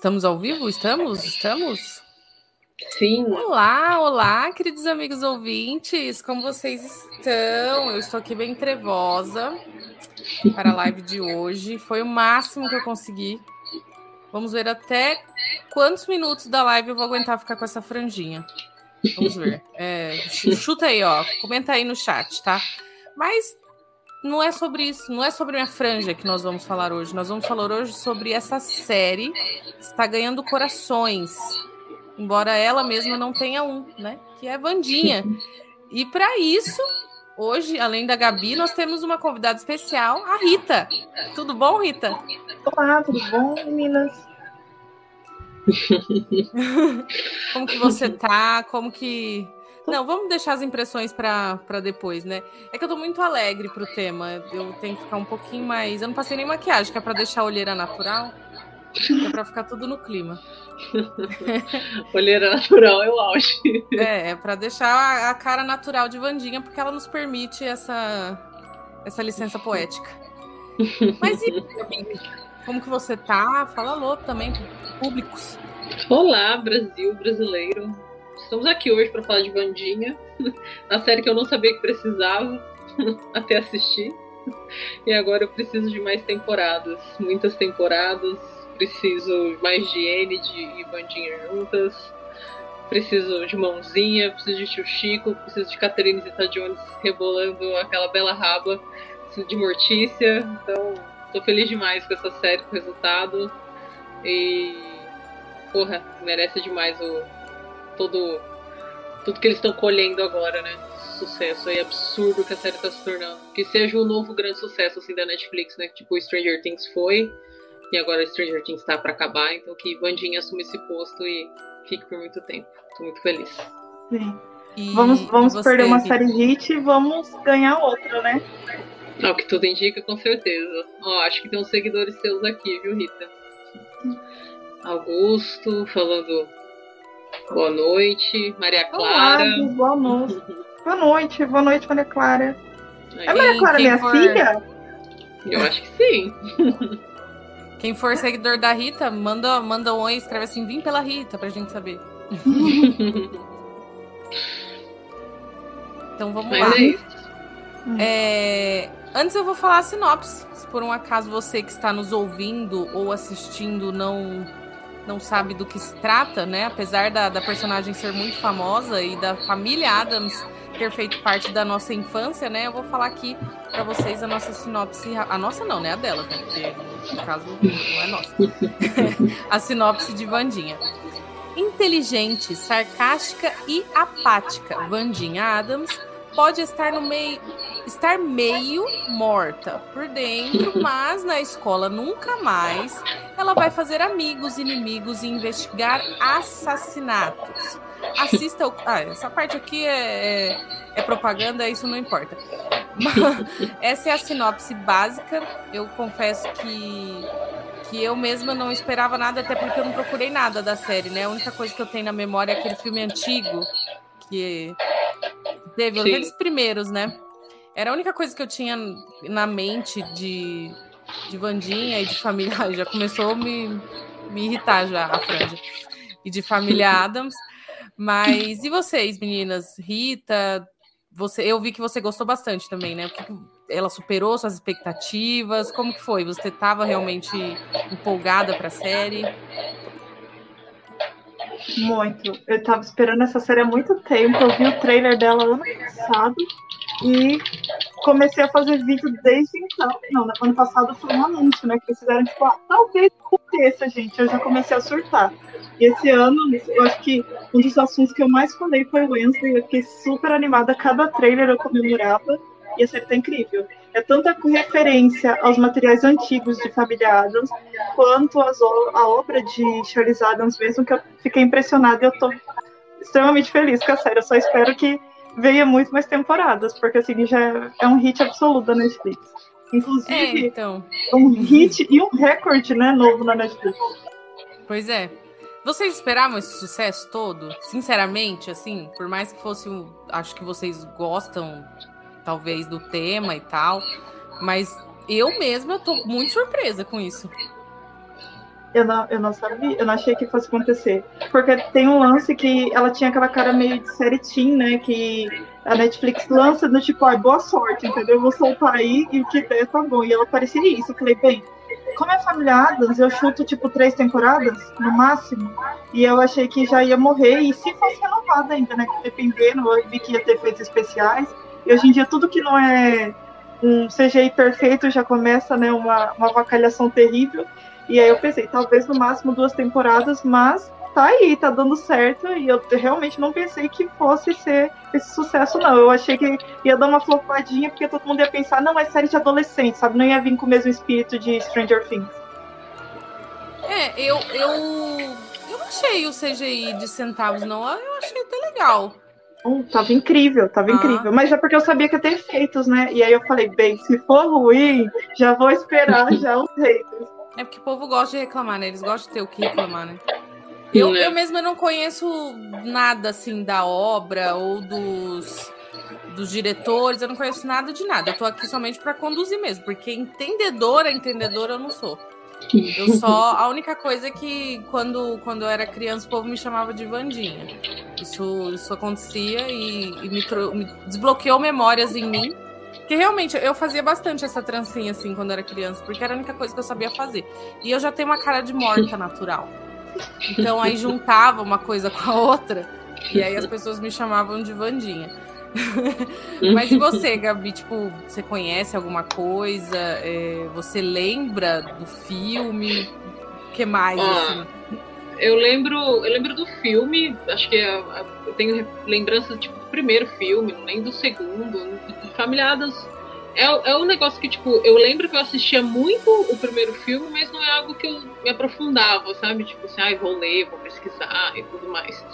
Estamos ao vivo? Estamos? Estamos? Sim. Olá, olá, queridos amigos ouvintes, como vocês estão? Eu estou aqui bem trevosa para a live de hoje. Foi o máximo que eu consegui. Vamos ver até quantos minutos da live eu vou aguentar ficar com essa franjinha. Vamos ver. É, chuta aí, ó. Comenta aí no chat, tá? Mas não é sobre isso, não é sobre minha franja que nós vamos falar hoje. Nós vamos falar hoje sobre essa série que está ganhando corações, embora ela mesma não tenha um, né? Que é Vandinha. E para isso, hoje, além da Gabi, nós temos uma convidada especial, a Rita. Tudo bom, Rita? Olá, tudo bom, meninas? Como que você tá? Como que não, vamos deixar as impressões para depois, né? É que eu tô muito alegre pro tema. Eu tenho que ficar um pouquinho mais. Eu não passei nem maquiagem, que é pra deixar a olheira natural. É pra ficar tudo no clima. olheira natural é o auge. É, é pra deixar a cara natural de Vandinha, porque ela nos permite essa, essa licença poética. Mas e como que você tá? Fala alô também, públicos. Olá, Brasil brasileiro. Estamos aqui hoje para falar de Vandinha, a série que eu não sabia que precisava até assistir. E agora eu preciso de mais temporadas, muitas temporadas. Preciso mais de N de e Vandinha juntas. Preciso de mãozinha, preciso de tio Chico, preciso de Catherine Zeta Jones rebolando aquela bela raba, preciso de Mortícia. Então, tô feliz demais com essa série, com o resultado. E porra, merece demais o, todo tudo que eles estão colhendo agora, né? Sucesso aí absurdo que a série tá se tornando. Que seja o um novo grande sucesso assim da Netflix, né? Tipo Stranger Things foi e agora Stranger Things tá para acabar, então que Vandinha assume esse posto e fique por muito tempo. Tô muito feliz. Sim. E vamos vamos você, perder uma série hit e vamos ganhar outra, né? Ah, o que tudo indica, com certeza. Ó, acho que tem uns seguidores seus aqui, viu, Rita? Augusto falando Boa noite, Maria Clara. Olá, boa noite. boa noite, boa noite, Maria Clara. É Maria Clara minha for... filha? Eu acho que sim. Quem for seguidor da Rita, manda, manda um oi, escreve assim, vim pela Rita, pra gente saber. então vamos Mas lá. É é... Antes eu vou falar a sinopse. Se por um acaso você que está nos ouvindo ou assistindo não não sabe do que se trata, né? Apesar da, da personagem ser muito famosa e da família Adams ter feito parte da nossa infância, né? Eu vou falar aqui para vocês a nossa sinopse. A nossa não, né? A dela, né? Porque no caso não é nossa. a sinopse de Vandinha. Inteligente, sarcástica e apática, Vandinha Adams pode estar no meio estar meio morta por dentro, mas na escola nunca mais ela vai fazer amigos, inimigos e investigar assassinatos. Assista o... Ah, essa parte aqui é, é, é propaganda, isso não importa. essa é a sinopse básica. Eu confesso que que eu mesma não esperava nada, até porque eu não procurei nada da série, né? A única coisa que eu tenho na memória é aquele filme antigo que teve, Sim. aqueles primeiros, né? Era a única coisa que eu tinha na mente de, de Vandinha e de família. Já começou a me, me irritar já a franja. E de família Adams. Mas e vocês, meninas? Rita, você, eu vi que você gostou bastante também, né? Que, ela superou suas expectativas? Como que foi? Você estava realmente empolgada para a série? Muito. Eu estava esperando essa série há muito tempo. Eu vi o trailer dela ano passado e comecei a fazer vídeo desde então. Não, no ano passado foi um anúncio, né? Que eles fizeram, tipo, ah, talvez aconteça, gente. Eu já comecei a surtar. E esse ano, eu acho que um dos assuntos que eu mais falei foi o Wednesday. Eu fiquei super animada. Cada trailer eu comemorava. E a série tá incrível. É tanta referência aos materiais antigos de Família Adams, quanto as, a obra de Charles Adams mesmo, que eu fiquei impressionada e eu tô extremamente feliz com a série. Eu só espero que venha muito mais temporadas, porque assim já é um hit absoluto da Netflix. Inclusive, é, então. um hit e um recorde, né, novo na Netflix. Pois é. Vocês esperavam esse sucesso todo? Sinceramente, assim, por mais que fosse um. Acho que vocês gostam, talvez, do tema e tal. Mas eu mesma tô muito surpresa com isso. Eu não, eu não sabia, eu não achei que fosse acontecer. Porque tem um lance que ela tinha aquela cara meio de série teen, né? Que a Netflix lança no tipo, ai, boa sorte, entendeu? Eu vou soltar aí e o que der tá bom. E ela parecia isso. Eu falei, bem, como é família Adams, eu chuto tipo três temporadas, no máximo. E eu achei que já ia morrer. E se fosse renovada ainda, né? Dependendo, eu vi que ia ter efeitos especiais. E hoje em dia tudo que não é um CGI perfeito já começa, né? Uma, uma vacalhação terrível. E aí eu pensei, talvez no máximo duas temporadas, mas tá aí, tá dando certo. E eu realmente não pensei que fosse ser esse sucesso, não. Eu achei que ia dar uma flopadinha, porque todo mundo ia pensar, não, é série de adolescente, sabe? Não ia vir com o mesmo espírito de Stranger Things. É, eu, eu, eu não achei o CGI de centavos, não. Eu achei até legal. Hum, tava incrível, tava ah. incrível. Mas é porque eu sabia que ia ter efeitos, né? E aí eu falei, bem, se for ruim, já vou esperar já os haters. É porque o povo gosta de reclamar, né? Eles gostam de ter o que reclamar, né? Eu, né? eu mesma não conheço nada assim da obra ou dos, dos diretores, eu não conheço nada de nada. Eu tô aqui somente para conduzir mesmo, porque entendedora, entendedora eu não sou. Eu só. A única coisa é que quando, quando eu era criança o povo me chamava de Vandinha. Isso, isso acontecia e, e me, me desbloqueou memórias em mim porque realmente eu fazia bastante essa trancinha assim quando era criança, porque era a única coisa que eu sabia fazer. E eu já tenho uma cara de morta natural. Então aí juntava uma coisa com a outra, e aí as pessoas me chamavam de Vandinha. Mas e você, Gabi? Tipo, você conhece alguma coisa? É, você lembra do filme? O que mais? Ah, assim? Eu lembro, eu lembro do filme. Acho que eu tenho lembranças tipo do primeiro filme, nem do segundo. Familiadas é, é um negócio que, tipo, eu lembro que eu assistia muito o primeiro filme, mas não é algo que eu me aprofundava, sabe? Tipo assim, ah, vou ler, vou pesquisar e tudo mais.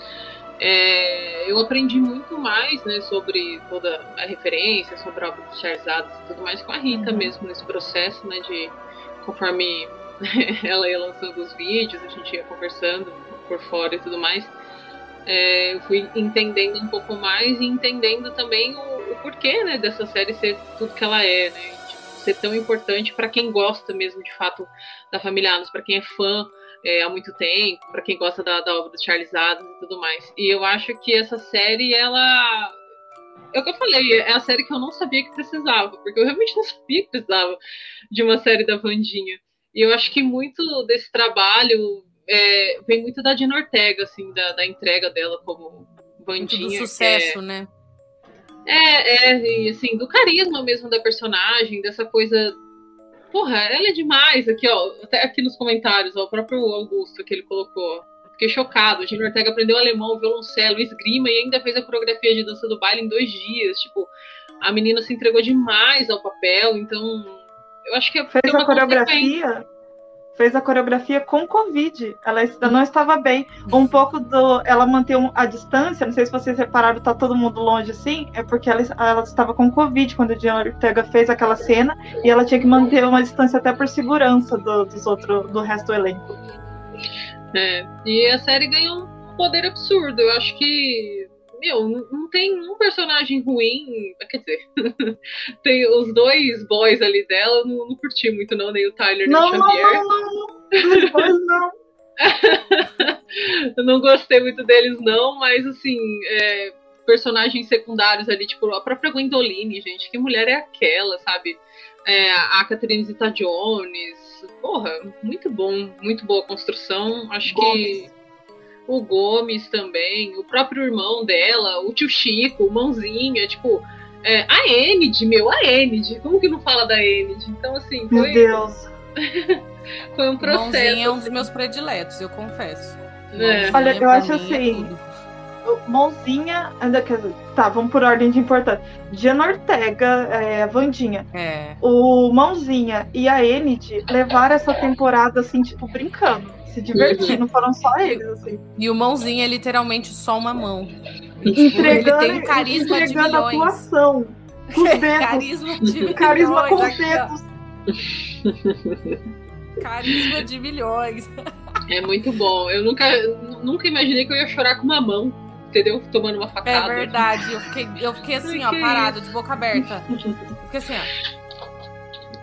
É, eu aprendi muito mais, né, sobre toda a referência, sobre a obra Charles Adams e tudo mais com a Rita uhum. mesmo nesse processo, né, de conforme ela ia lançando os vídeos, a gente ia conversando por fora e tudo mais é, eu fui entendendo um pouco mais e entendendo também o, o, porquê né, dessa série ser tudo que ela é, né? Tipo, ser tão importante para quem gosta mesmo de fato da família Adams, para quem é fã é, há muito tempo, para quem gosta da, da, obra do Charles Adams e tudo mais. E eu acho que essa série, ela. É o que eu falei, é a série que eu não sabia que precisava, porque eu realmente não sabia que precisava de uma série da Vandinha. E eu acho que muito desse trabalho é, vem muito da Dina Ortega, assim, da, da entrega dela como bandinha. Muito do sucesso, é, né? É, é, e assim, do carisma mesmo da personagem, dessa coisa. Porra, ela é demais aqui, ó. Até aqui nos comentários, ó, o próprio Augusto que ele colocou. Fiquei chocado. A Gina Ortega aprendeu alemão, violoncelo, esgrima e ainda fez a coreografia de dança do baile em dois dias. Tipo, a menina se entregou demais ao papel, então. Eu acho que é fez a coreografia fez a coreografia com Covid. Ela não estava bem. Um pouco do. Ela manteve a distância, não sei se vocês repararam, tá todo mundo longe assim, é porque ela, ela estava com Covid quando a Diana Ortega fez aquela cena e ela tinha que manter uma distância até por segurança do, dos outros, do resto do elenco. É, e a série ganhou um poder absurdo. Eu acho que meu, não tem um personagem ruim. Quer dizer, tem os dois boys ali dela, não, não curti muito, não, nem o Tyler não, nem o Xavier. Não, não, não, não. eu não gostei muito deles, não, mas assim, é, personagens secundários ali, tipo, a própria Gwendoline, gente, que mulher é aquela, sabe? É, a Catherine Zeta Jones, porra, muito bom, muito boa construção. Acho que o Gomes também, o próprio irmão dela, o tio Chico, o Mãozinha, tipo, é, a Enid, meu, a Enid, como que não fala da Enid? Então, assim, foi. Meu Deus! foi um processo. Mãozinha é um dos assim. meus prediletos, eu confesso. É. Olha, eu acho é assim. Mãozinha, ainda quer tá, vamos por ordem de importância. Diana Ortega, é, a Vandinha, é. o Mãozinha e a Enid levaram essa temporada assim, tipo, brincando se divertir, não foram só eles, assim. E o mãozinho é literalmente só uma mão. Tipo, ele tem um carisma de milhões. atuação. Com os dedos. carisma de milhões. Carisma com os dedos. Carisma de milhões. É muito bom. Eu nunca, nunca imaginei que eu ia chorar com uma mão, entendeu? Tomando uma facada. É verdade. Eu fiquei, eu fiquei assim, ó, parado, de boca aberta. Eu fiquei assim, ó.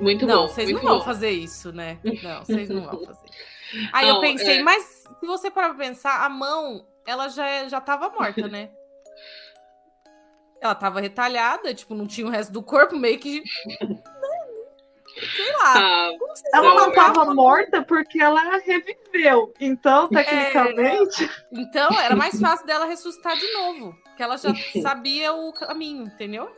Muito não, bom. vocês muito não vão fazer isso, né? Não, vocês não vão fazer. Aí Não, eu pensei, é. mas se você parar pra pensar, a mão, ela já, é- já tava morta, né? Ela tava retalhada, tipo, não tinha o resto do corpo, meio que. Sei lá. Ah, Ela não estava morta porque ela reviveu. Então, É. tecnicamente, Então, era mais fácil dela ressuscitar de novo. Porque ela já sabia o caminho, entendeu?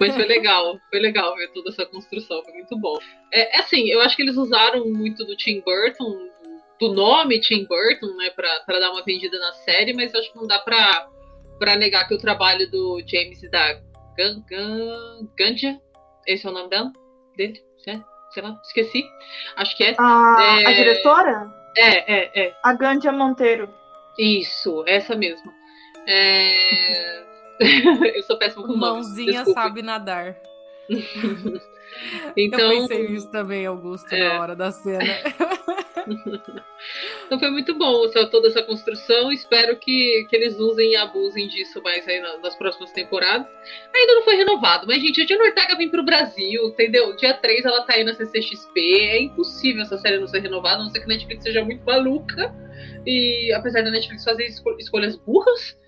Mas foi legal, foi legal ver toda essa construção, foi muito bom. É, é assim, eu acho que eles usaram muito do Tim Burton, do nome Tim Burton, né, pra, pra dar uma vendida na série, mas eu acho que não dá pra, pra negar que o trabalho do James e da Ganja, esse é o nome dela? Dele? Sei lá, esqueci. Acho que é. a, É. a diretora, É, é, é. a Gandia Monteiro. Isso, essa mesmo. É... eu sou péssima com nomes. Mãozinha desculpe. sabe nadar. Então, Eu pensei nisso também, Augusto, É. na hora da cena. Então foi muito bom essa- toda essa construção. Espero que, que eles usem e abusem disso mais aí na- nas próximas temporadas. Ainda não foi renovado, mas, gente, a Diana Ortega vem pro Brasil, entendeu? Dia 3 ela tá aí na CCXP. É impossível essa série não ser renovada, a não ser que a Netflix seja muito maluca. E apesar da Netflix fazer esco- escolhas burras,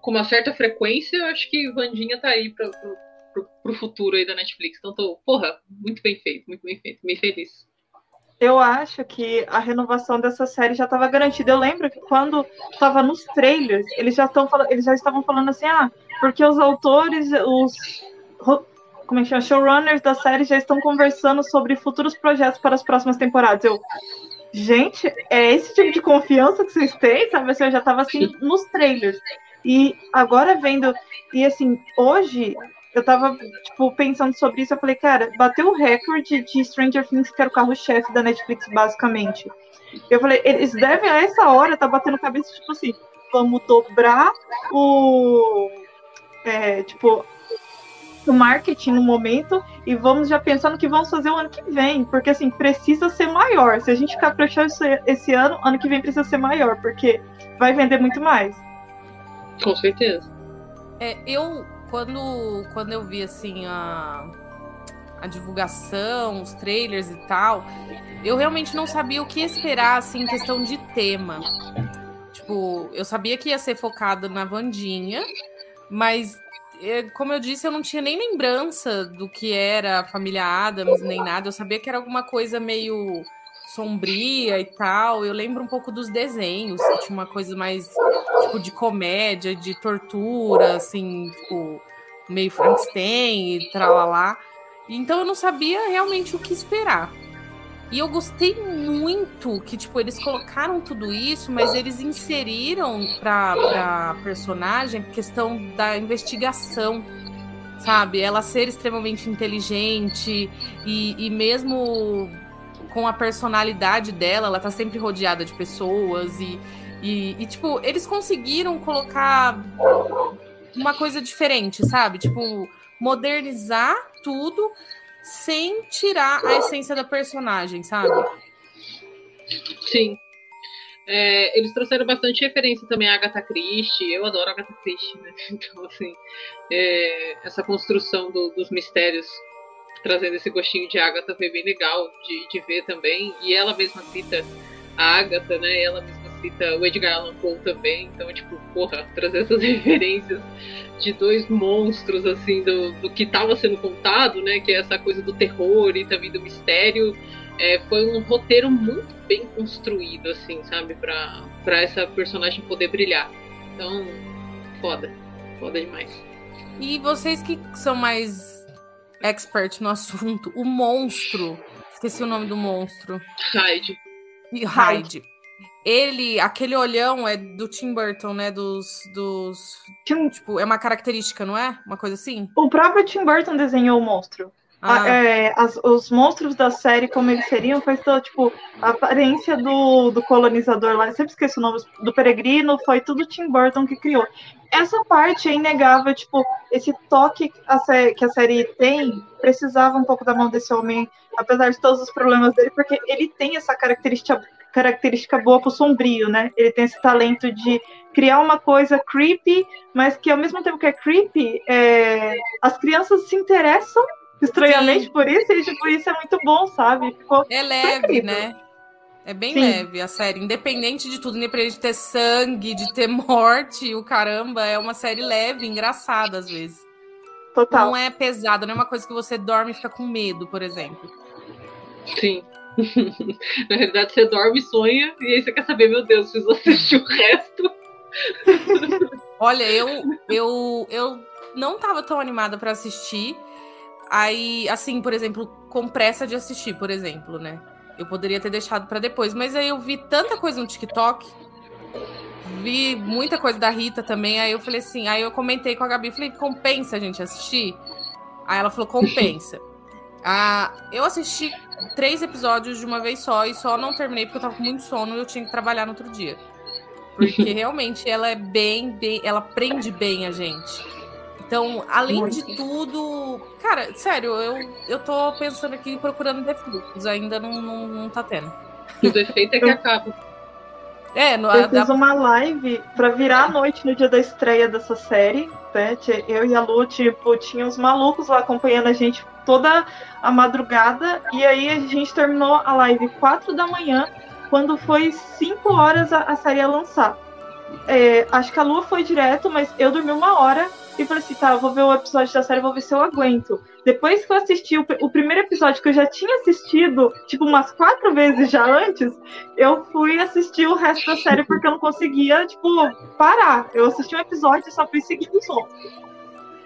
com uma certa frequência, eu acho que Vandinha tá aí pra, pro, pro, pro futuro aí da Netflix. Então tô, porra, muito bem feito, muito bem feito. Bem feliz. Eu acho que a renovação dessa série já estava garantida. Eu lembro que quando estava nos trailers, eles já, tão, eles já estavam falando assim, ah, porque os autores, os como é que chama? showrunners da série já estão conversando sobre futuros projetos para as próximas temporadas. Eu, gente, é esse tipo de confiança que vocês têm, sabe? Assim, eu já estava assim nos trailers. E agora vendo, e assim, hoje eu tava, tipo, pensando sobre isso, eu falei, cara, bateu o recorde de Stranger Things, que era o carro-chefe da Netflix, basicamente. Eu falei, eles devem a essa hora tá batendo cabeça, tipo assim, vamos dobrar o. é, tipo, o marketing no momento e vamos já pensando que vamos fazer o ano que vem, porque assim, precisa ser maior. Se a gente ficar isso esse ano, ano que vem precisa ser maior, porque vai vender muito mais. Com certeza. É, eu, quando, quando eu vi, assim, a, a divulgação, os trailers e tal, eu realmente não sabia o que esperar, assim, em questão de tema. Tipo, eu sabia que ia ser focado na Vandinha, mas, é, como eu disse, eu não tinha nem lembrança do que era a família Adams, nem nada. Eu sabia que era alguma coisa meio sombria e tal. Eu lembro um pouco dos desenhos, que tinha uma coisa mais tipo de comédia, de tortura, assim, tipo, meio Frankenstein e tralalá. Então eu não sabia realmente o que esperar. E eu gostei muito que, tipo, eles colocaram tudo isso, mas eles inseriram pra, pra personagem questão da investigação, sabe? Ela ser extremamente inteligente e, e mesmo com a personalidade dela, ela tá sempre rodeada de pessoas e, e, e, tipo, eles conseguiram colocar uma coisa diferente, sabe? Tipo, modernizar tudo sem tirar a essência da personagem, sabe? Sim. É, eles trouxeram bastante referência também à Agatha Christie. Eu adoro Agatha Christie, né? Então, assim, é, essa construção do- dos mistérios trazendo esse gostinho de Agatha foi bem legal de, de ver também. E ela mesma cita a Agatha, né? Ela mesma cita o Edgar Allan Poe também. Então, tipo, porra, trazer essas referências de dois monstros, assim, do, do que estava sendo contado, né? Que é essa coisa do terror e também do mistério. É, foi um roteiro muito bem construído, assim, sabe? Pra, pra essa personagem poder brilhar. Então, foda. Foda demais. E vocês que são mais expert no assunto, o monstro, esqueci o nome do monstro, Hyde. e Hyde. Ele, aquele olhão é do Tim Burton, né? Dos, dos. Tim- Tipo, é uma característica, não é? Uma coisa assim? O próprio Tim Burton desenhou o monstro. Ah, é, as- os monstros da série, como eles seriam, foi só, tipo, a aparência do, do colonizador lá, eu sempre esqueço o nome, do peregrino, foi tudo Tim Burton que criou. Essa parte é inegável, tipo, esse toque que a, que a série tem, precisava um pouco da mão desse homem, apesar de todos os problemas dele, porque ele tem essa característica, característica boa pro sombrio, né? Ele tem esse talento de criar uma coisa creepy, mas que ao mesmo tempo que é creepy, é, as crianças se interessam estranhamente Sim. por isso, e tipo, isso é muito bom, sabe? Ficou é leve, né? É bem Sim. leve a série, independente de tudo, independente de ter sangue, de ter morte, o caramba, é uma série leve, engraçada às vezes. Total. Não é pesada, não é uma coisa que você dorme e fica com medo, por exemplo. Sim. Na realidade, você dorme e sonha, e aí você quer saber, meu Deus, preciso assistir o resto. Olha, eu, eu, eu não tava tão animada para assistir. Aí, assim, por exemplo, com pressa de assistir, por exemplo, né? Eu poderia ter deixado para depois, mas aí eu vi tanta coisa no TikTok, vi muita coisa da Rita também, aí eu falei assim, aí eu comentei com a Gabi, falei, compensa a gente assistir? Aí ela falou, compensa. ah, eu assisti três episódios de uma vez só e só não terminei porque eu tava com muito sono e eu tinha que trabalhar no outro dia. Porque realmente ela é bem, bem, ela prende bem a gente. Então, além Muito. de tudo, cara, sério, eu, eu tô pensando aqui procurando defeitos, ainda não, não, não tá tendo. O defeito é que acaba. É, no, eu fiz uma live pra virar a noite no dia da estreia dessa série. Né? Eu e a Lu, tipo, tinha os malucos lá acompanhando a gente toda a madrugada. E aí a gente terminou a live 4 da manhã, quando foi 5 horas a, a série a lançar. É, acho que a Lua foi direto, mas eu dormi uma hora e falei assim, tá, eu vou ver o episódio da série, vou ver se eu aguento. Depois que eu assisti o, o, primeiro episódio que eu já tinha assistido, tipo, umas quatro vezes já antes, eu fui assistir o resto da série porque eu não conseguia, tipo, parar. Eu assisti um episódio e só fui seguindo os outros.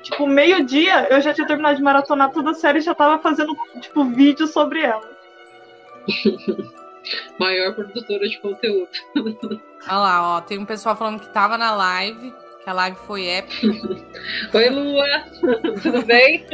Tipo, meio-dia eu já tinha terminado de maratonar toda a série e já tava fazendo, tipo, vídeo sobre ela. Maior produtora de conteúdo. Olha lá, ó, tem um pessoal falando que tava na live a live foi épica. Oi, Lua! Tudo bem?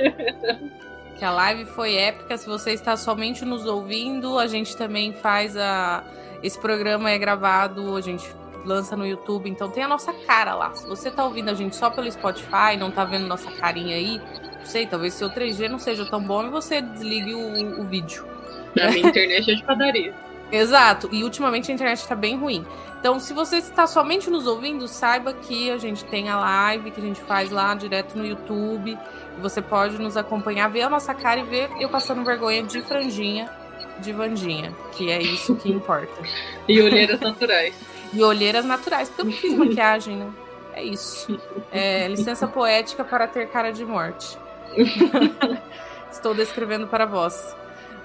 que a live foi épica. Se você está somente nos ouvindo, a gente também faz a. Esse programa é gravado, a gente lança no YouTube, então tem a nossa cara lá. Se você está ouvindo a gente só pelo Spotify, não está vendo nossa carinha aí, não sei, talvez seu 3G não seja tão bom e você desligue o, o vídeo. Na minha internet é de padaria. Exato, e ultimamente a internet está bem ruim. Então, se você está somente nos ouvindo, saiba que a gente tem a live que a gente faz lá direto no YouTube. Você pode nos acompanhar, ver a nossa cara e ver eu passando vergonha de franjinha de Vandinha, que é isso que importa. e olheiras naturais. e olheiras naturais, porque eu não fiz maquiagem, né? É isso. É, licença poética para ter cara de morte. Estou descrevendo para vós.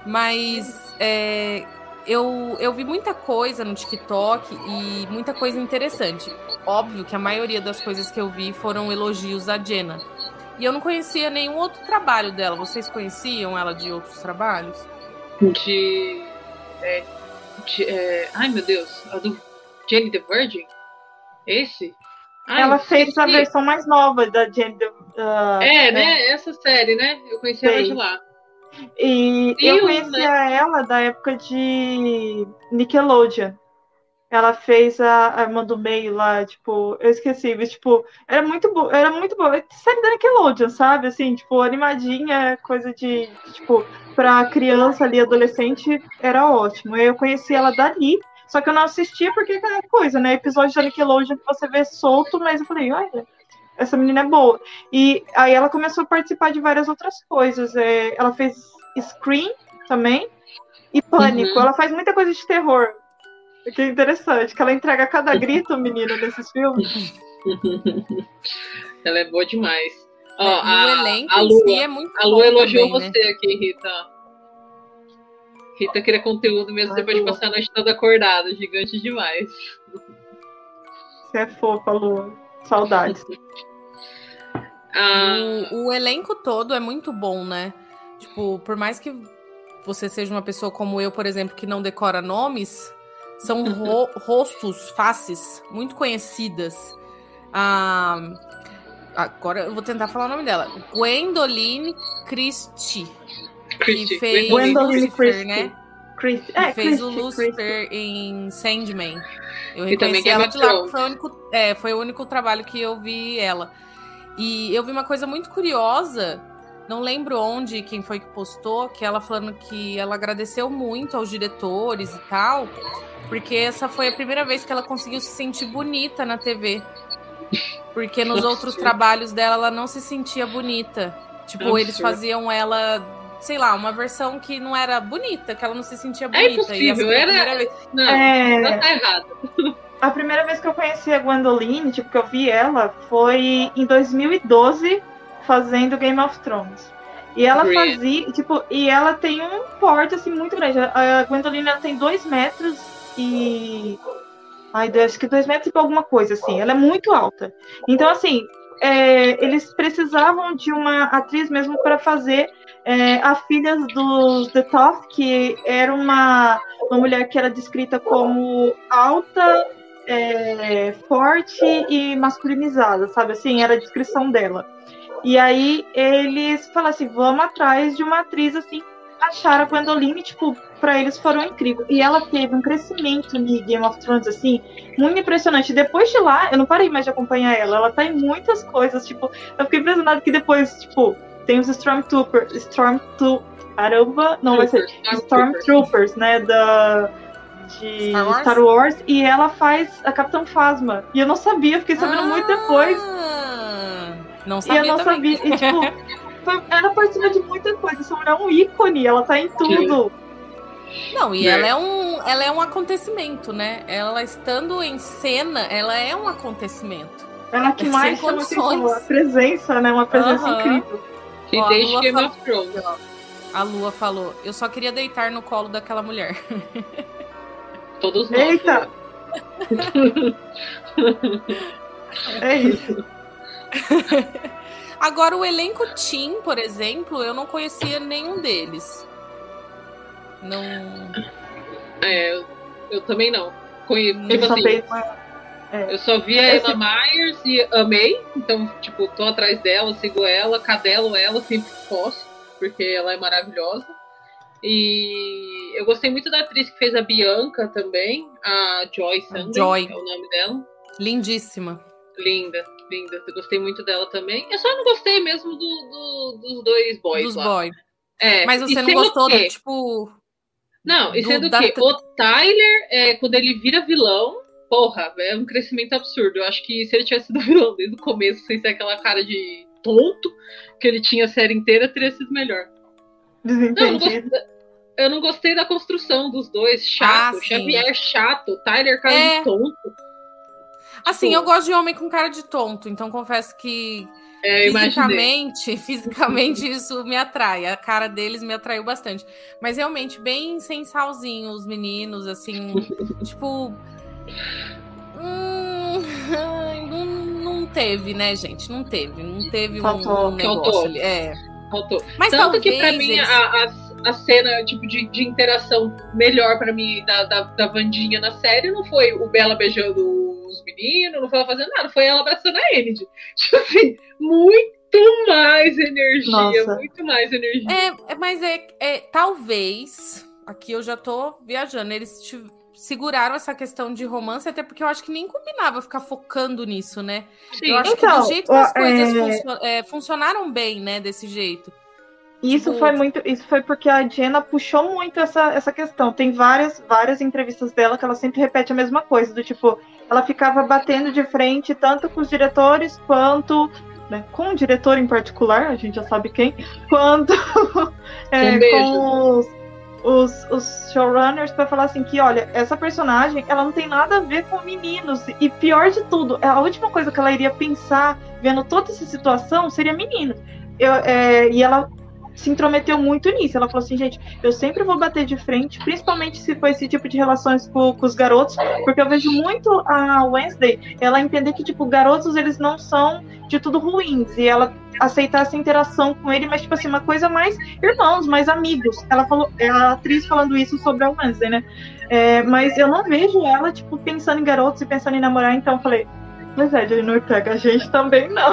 Mas é, eu, eu vi muita coisa no TikTok e muita coisa interessante. Óbvio que a maioria das coisas que eu vi foram elogios a Jenna. E eu não conhecia nenhum outro trabalho dela. Vocês conheciam ela de outros trabalhos? De. É, de é, ai meu Deus, a do Jenny the Virgin? Esse? Ai, ela fez a versão mais nova da Jenny the uh, É, né? Essa série, né? Eu conheci ela de lá. E eu conhecia né? ela da época de Nickelodeon. Ela fez a, a irmã do meio lá, tipo, eu esqueci, mas tipo, era muito boa, era muito boa. Série da Nickelodeon, sabe? Assim, tipo, animadinha, coisa de, tipo, pra criança ali, adolescente, era ótimo. Eu conheci ela dali, só que eu não assistia porque é aquela coisa, né? Episódio da Nickelodeon que você vê solto, mas eu falei, olha, essa menina é boa. E aí ela começou a participar de várias outras coisas. É, ela fez Scream também e Pânico. Uhum. Ela faz muita coisa de terror. O que é interessante, que ela entrega cada grito, menina, nesses filmes. ela é boa demais. Ó, é, a, o elenco a si é muito A Lua elogiou também, né? você né? aqui, Rita. Rita queria conteúdo mesmo depois de passar a noite toda acordada. Gigante demais. Você é fofa, Lua. Saudades. Ah. O, o, elenco todo é muito bom, né? Tipo, por mais que você seja uma pessoa como eu, por exemplo, que não decora nomes, são ro rostos, faces muito conhecidas. Ah, agora eu vou tentar falar o nome dela. Gwendoline Christie. Que fez Gwendoline Lucifer, né? Christie. É, fez Christie, o Lucifer Christie. em Sandman. Eu reconheci ela de lá, foi o, único, é, foi o único trabalho que eu vi ela. E eu vi uma coisa muito curiosa, não lembro onde, quem foi que postou, que ela falando que ela agradeceu muito aos diretores e tal, porque essa foi a primeira vez que ela conseguiu se sentir bonita na TV. Porque nos outros trabalhos dela ela não se sentia bonita. Tipo, eles faziam ela, sei lá, uma versão que não era bonita, que ela não se sentia É bonita. impossível, foi a era- primeira vez. Não, É, ela tá errada. a primeira vez que eu conheci a Gwendoline, tipo, que eu vi ela, foi em 2012, fazendo Game of Thrones. E ela Great. fazia, tipo, e ela tem um porte, assim, muito grande. A Gwendoline, ela tem dois metros e... Ai, Deus, acho que dois metros e alguma coisa, assim. Ela é muito alta. Então, assim, é, eles precisavam de uma atriz mesmo para fazer é, a filha do The Toth, que era uma, uma mulher que era descrita como alta, é, forte e masculinizada, sabe? Assim, era a descrição dela. E aí eles falaram assim, vamos atrás de uma atriz assim, acharam a Gwendoline, tipo, pra eles foram incrível. E ela teve um crescimento em Game of Thrones, assim, muito impressionante. Depois de lá, eu não parei mais de acompanhar ela. Ela tá em muitas coisas, tipo, eu fiquei impressionada que depois, tipo, tem os Stormtroopers, Stormtroopers, caramba, não vai ser Stormtroopers, né, da de Star Wars? Star Wars, e ela faz a Capitão Phasma. E eu não sabia, fiquei sabendo muito depois. Ah, Não E sabia eu não também. sabia. E, tipo, foi- ela participa de muita coisa. Essa mulher é um ícone, ela tá em tudo. Não, e É. ela é um, ela é um acontecimento, né? Ela estando em cena, ela é um acontecimento. Ela que Sem mais chama atenção, a presença, né? Uma presença incrível. E Ó, a desde Lua Game falou- of Thrones. A Lua falou: "Eu só queria deitar no colo daquela mulher". Todos nós. Eita! É isso. Agora o elenco Team, por exemplo, eu não conhecia nenhum deles. Não. É, eu, também não. Conhe... Tipo Só assim, fez- eu só vi a Emma Myers e amei. Então, tipo, tô atrás dela, sigo ela, cadelo ela sempre que posso, porque ela é maravilhosa. E eu gostei muito da atriz que fez a Bianca também, a Joy Sunday, Joy. é o nome dela. Lindíssima. Linda, linda. Eu gostei muito dela também. Eu só não gostei mesmo do, do- dos dois boys dos lá. boys. É, Mas você não gostou do tipo. Não, e do sendo da- que o Tyler, é, quando ele vira vilão, porra, é um crescimento absurdo. Eu acho que se ele tivesse sido vilão desde o começo, sem ser aquela cara de tonto que ele tinha a série inteira, teria sido melhor. Não, eu não Desentendido. gostei, eu não gostei da construção dos dois. Chato, Ah. Xavier chato, Tyler cara É. de tonto. Assim, Tipo- eu gosto de homem com cara de tonto, então confesso que É, fisicamente, fisicamente isso me atrai. A cara deles me atraiu bastante. Mas realmente, bem sensalzinho os meninos, assim, tipo. Não, não teve, né, gente? Não teve. Não teve um, Faltou. um negócio Faltou. ali. É. Faltou. Mas Tanto talvez que pra mim eles- a, a, a cena tipo, de, de interação melhor pra mim da, da, da Vandinha na série não foi o Bela beijando os meninos, não foi ela fazendo nada, foi ela abraçando a Enid. Tipo assim, muito mais energia, Nossa. muito mais energia. É, é, mas é, é talvez aqui eu já tô viajando. Eles seguraram essa questão de romance, até porque eu acho que nem combinava ficar focando nisso, né? Sim, Eu acho Então, que do jeito que as coisas é- funcio- é, funcionaram bem, né, desse jeito. Isso Tipo- foi muito, isso foi porque a Jenna puxou muito essa, essa questão. Tem várias, várias entrevistas dela que ela sempre repete a mesma coisa, do tipo, ela ficava batendo de frente tanto com os diretores quanto né, com o diretor em particular, a gente já sabe quem, quanto é, Um com os, os, os showrunners para falar assim que, olha, essa personagem ela não tem nada a ver com meninos e pior de tudo, a última coisa que ela iria pensar vendo toda essa situação seria menino. Eu, é, e ela se intrometeu muito nisso. Ela falou assim, gente, eu sempre vou bater de frente, principalmente se for esse tipo de relações com, com os garotos, porque eu vejo muito a Wednesday, ela entender que, tipo, garotos, eles não são de tudo ruins, e ela aceitar essa interação com ele, mas, tipo assim, uma coisa mais irmãos, mais amigos. Ela falou, é a atriz falando isso sobre a Wednesday, né? É, mas eu não vejo ela, tipo, pensando em garotos e pensando em namorar, então eu falei, pois é, Jane Ortega, a gente também não.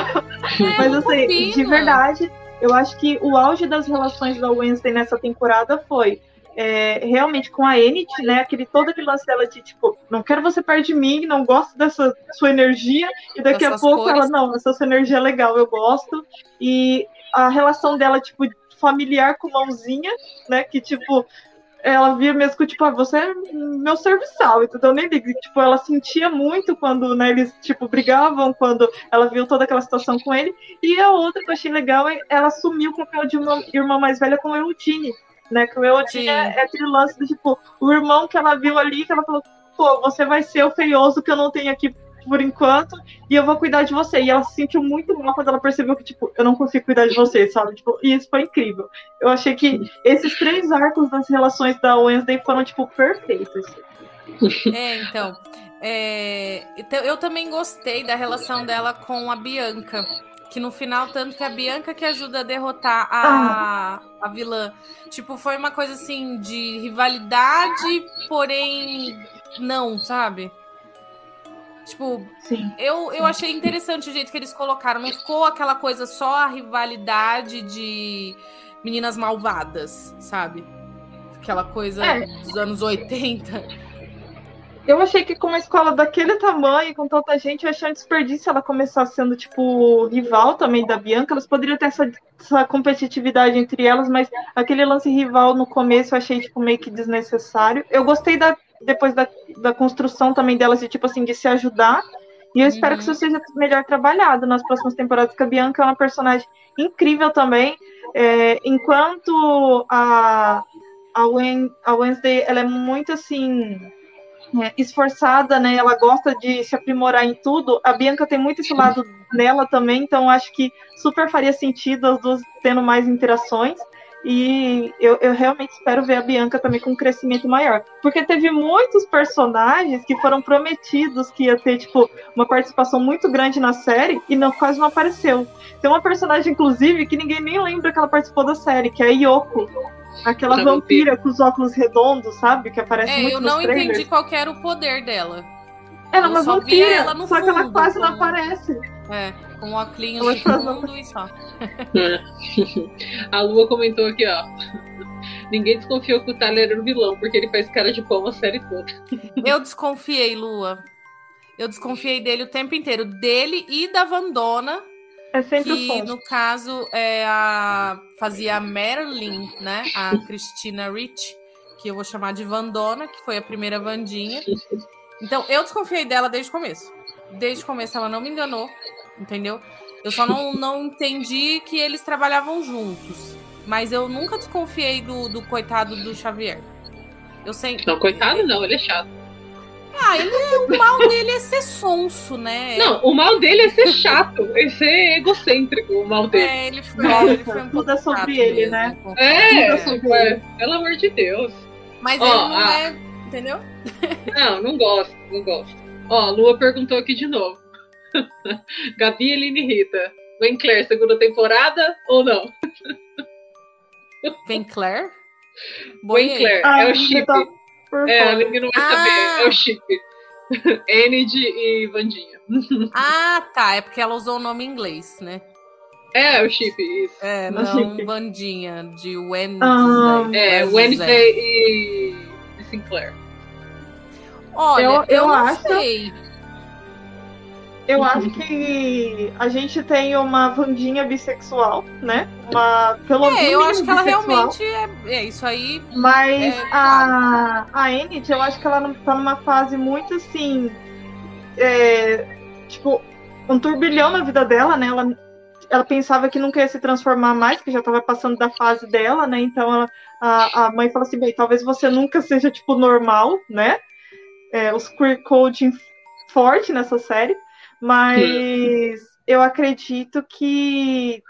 Mas assim, de combina. verdade, eu acho que o auge das relações da Wednesday nessa temporada foi é, realmente com a Enid, né? Aquele, todo aquele lance dela de tipo, não quero você perto de mim, não gosto dessa sua energia, e daqui a pouco cores. ela, não, essa sua energia é legal, eu gosto. E a relação dela, tipo, familiar com mãozinha, né? Que tipo. Ela via mesmo que, tipo, ah, você é meu serviçal, então eu nem ligo. Tipo, ela sentia muito quando, né, eles, tipo, brigavam, quando ela viu toda aquela situação com ele. E a outra que eu achei legal, é ela assumiu o papel de uma irmã mais velha com o Eudine, né, que o Eudine é, é aquele lance do, tipo, o irmão que ela viu ali, que ela falou, pô, você vai ser o feioso que eu não tenho aqui por enquanto, e eu vou cuidar de você. E ela se sentiu muito mal quando ela percebeu que, tipo, eu não consigo cuidar de você, sabe? Tipo, e isso foi incrível. Eu achei que esses três arcos das relações da Wednesday foram, tipo, perfeitos. É, então. É, então, eu também gostei da relação dela com a Bianca. Que no final, tanto que a Bianca que ajuda a derrotar a, ah. a vilã. Tipo, foi uma coisa assim de rivalidade, porém não, sabe? Tipo, Sim. Eu, eu achei interessante o jeito que eles colocaram. Não ficou aquela coisa só a rivalidade de meninas malvadas, sabe? Aquela coisa é. dos anos 80. Eu achei que com uma escola daquele tamanho, com tanta gente, eu achei um desperdício ela começar sendo, tipo, rival também da Bianca. Elas poderiam ter essa, essa competitividade entre elas, mas aquele lance rival no começo eu achei, tipo, meio que desnecessário. Eu gostei da depois da, da construção também delas, de tipo assim, de se ajudar. E eu espero uhum. que isso seja melhor trabalhado nas próximas temporadas, porque a Bianca é uma personagem incrível também. É, enquanto a, a, Wen, a Wednesday ela é muito assim é, esforçada, né? Ela gosta de se aprimorar em tudo. A Bianca tem muito esse lado nela também, então acho que super faria sentido as duas tendo mais interações. E eu, eu realmente espero ver a Bianca também com um crescimento maior. Porque teve muitos personagens que foram prometidos que ia ter, tipo, uma participação muito grande na série e não, quase não apareceu. Tem uma personagem, inclusive, que ninguém nem lembra que ela participou da série, que é a Yoko. Aquela vampira com os óculos redondos, sabe? Que aparece é, muito eu não entendi qual era o poder dela. Ela é uma vampira, ela só fundo, que ela quase não aparece. É, com óculos de fundo e só. a Lua comentou aqui, ó. Ninguém desconfiou que o Tyler era o vilão, porque ele faz cara de pão a série toda. Eu desconfiei, Lua. Eu desconfiei dele o tempo inteiro. Dele e da Vandona. É sempre que, no caso, é a... fazia a Marilyn, né? A Christina Rich, que eu vou chamar de Vandona, que foi a primeira Vandinha. Então, eu desconfiei dela desde o começo. Desde o começo ela não me enganou, entendeu? Eu só não, não entendi que eles trabalhavam juntos. Mas eu nunca desconfiei do, do coitado do Xavier. Eu sei. Não, coitado não, ele é chato. Ah, ele, o mal dele é ser sonso, né? Não, o mal dele é ser chato, é ser egocêntrico, o mal dele. É, ele foi, é, ele foi um Tudo é sobre ele, né? É, é, sobre é, pelo amor de Deus. Mas ele não ah, é, entendeu? Não, não gosto, não gosto. Ó, a Lua perguntou aqui de novo. Gabi, Eline e Rita. Vem Claire, segunda temporada ou não? Vem Claire? Vem Claire, ah, é o chip. Tá é, a Aline não vai ah. saber, é o chip. Enid e Vandinha. Ah, tá. É porque ela usou o nome em inglês, né? É, o chip, isso. É, não chip. Vandinha, de Wednesday. Ah, é, Wednesday e, e Sinclair. Olha, eu, eu, eu acho. Sei. Eu acho que a gente tem uma Vandinha bissexual, né? Uma, pelo menos. É, eu acho que ela realmente é, é isso aí. Mas é, a, a Enid, eu acho que ela tá numa fase muito assim. É, tipo, um turbilhão na vida dela, né? Ela, ela pensava que nunca ia se transformar mais, que já estava passando da fase dela, né? Então ela, a, a mãe falou assim: bem, talvez você nunca seja, tipo, normal, né? É, os queer coding forte nessa série. Mas eu acredito que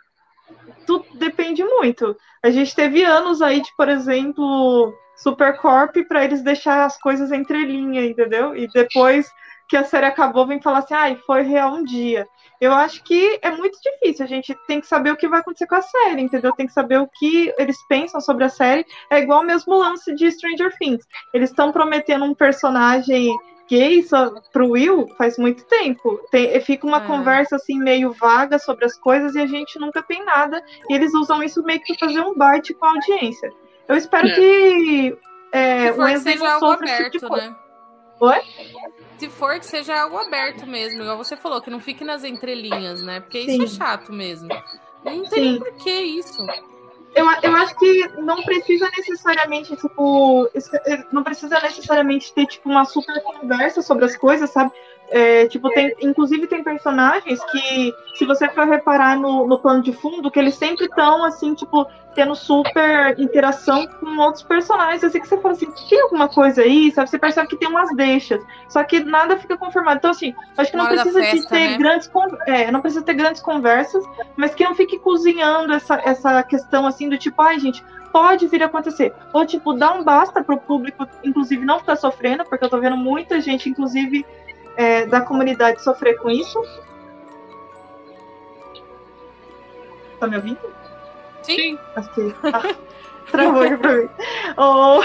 tudo depende muito. A gente teve anos aí de, por exemplo, Supercorp para eles deixar as coisas entre linha, entendeu? E depois que a série acabou, vem falar assim, ah, foi real um dia. Eu acho que é muito difícil. A gente tem que saber o que vai acontecer com a série, entendeu? Tem que saber o que eles pensam sobre a série. É igual o mesmo lance de Stranger Things. Eles estão prometendo um personagem gay pro Will faz muito tempo. Tem, fica uma é. conversa assim meio vaga sobre as coisas e a gente nunca tem nada. E eles usam isso meio que pra fazer um bite com a audiência. Eu espero é. que é, o Wednesday não sofra aberto, tipo de né? Oi? Se for que seja algo aberto mesmo, igual você falou, que não fique nas entrelinhas, né? Porque Sim. isso é chato mesmo. Não tem Sim. por que isso. Eu, eu acho que não precisa necessariamente, tipo, não precisa necessariamente ter, tipo, uma super conversa sobre as coisas, sabe? É, tipo, tem, inclusive tem personagens que, se você for reparar no, no plano de fundo, que eles sempre estão, assim, tipo, tendo super interação com outros personagens. Assim que você fala assim, tem alguma coisa aí, sabe? Você percebe que tem umas deixas. Só que nada fica confirmado. Então, assim, acho que não precisa festa, de ter né? grandes é, não precisa ter grandes conversas, mas que não fique cozinhando essa, essa questão assim do tipo, ai, gente, pode vir a acontecer. Ou, tipo, dá um basta pro público, inclusive, não ficar sofrendo, porque eu tô vendo muita gente, inclusive é, da comunidade sofrer com isso. Tá me ouvindo? Sim. Acho que ah, travou aqui pra mim. Oh,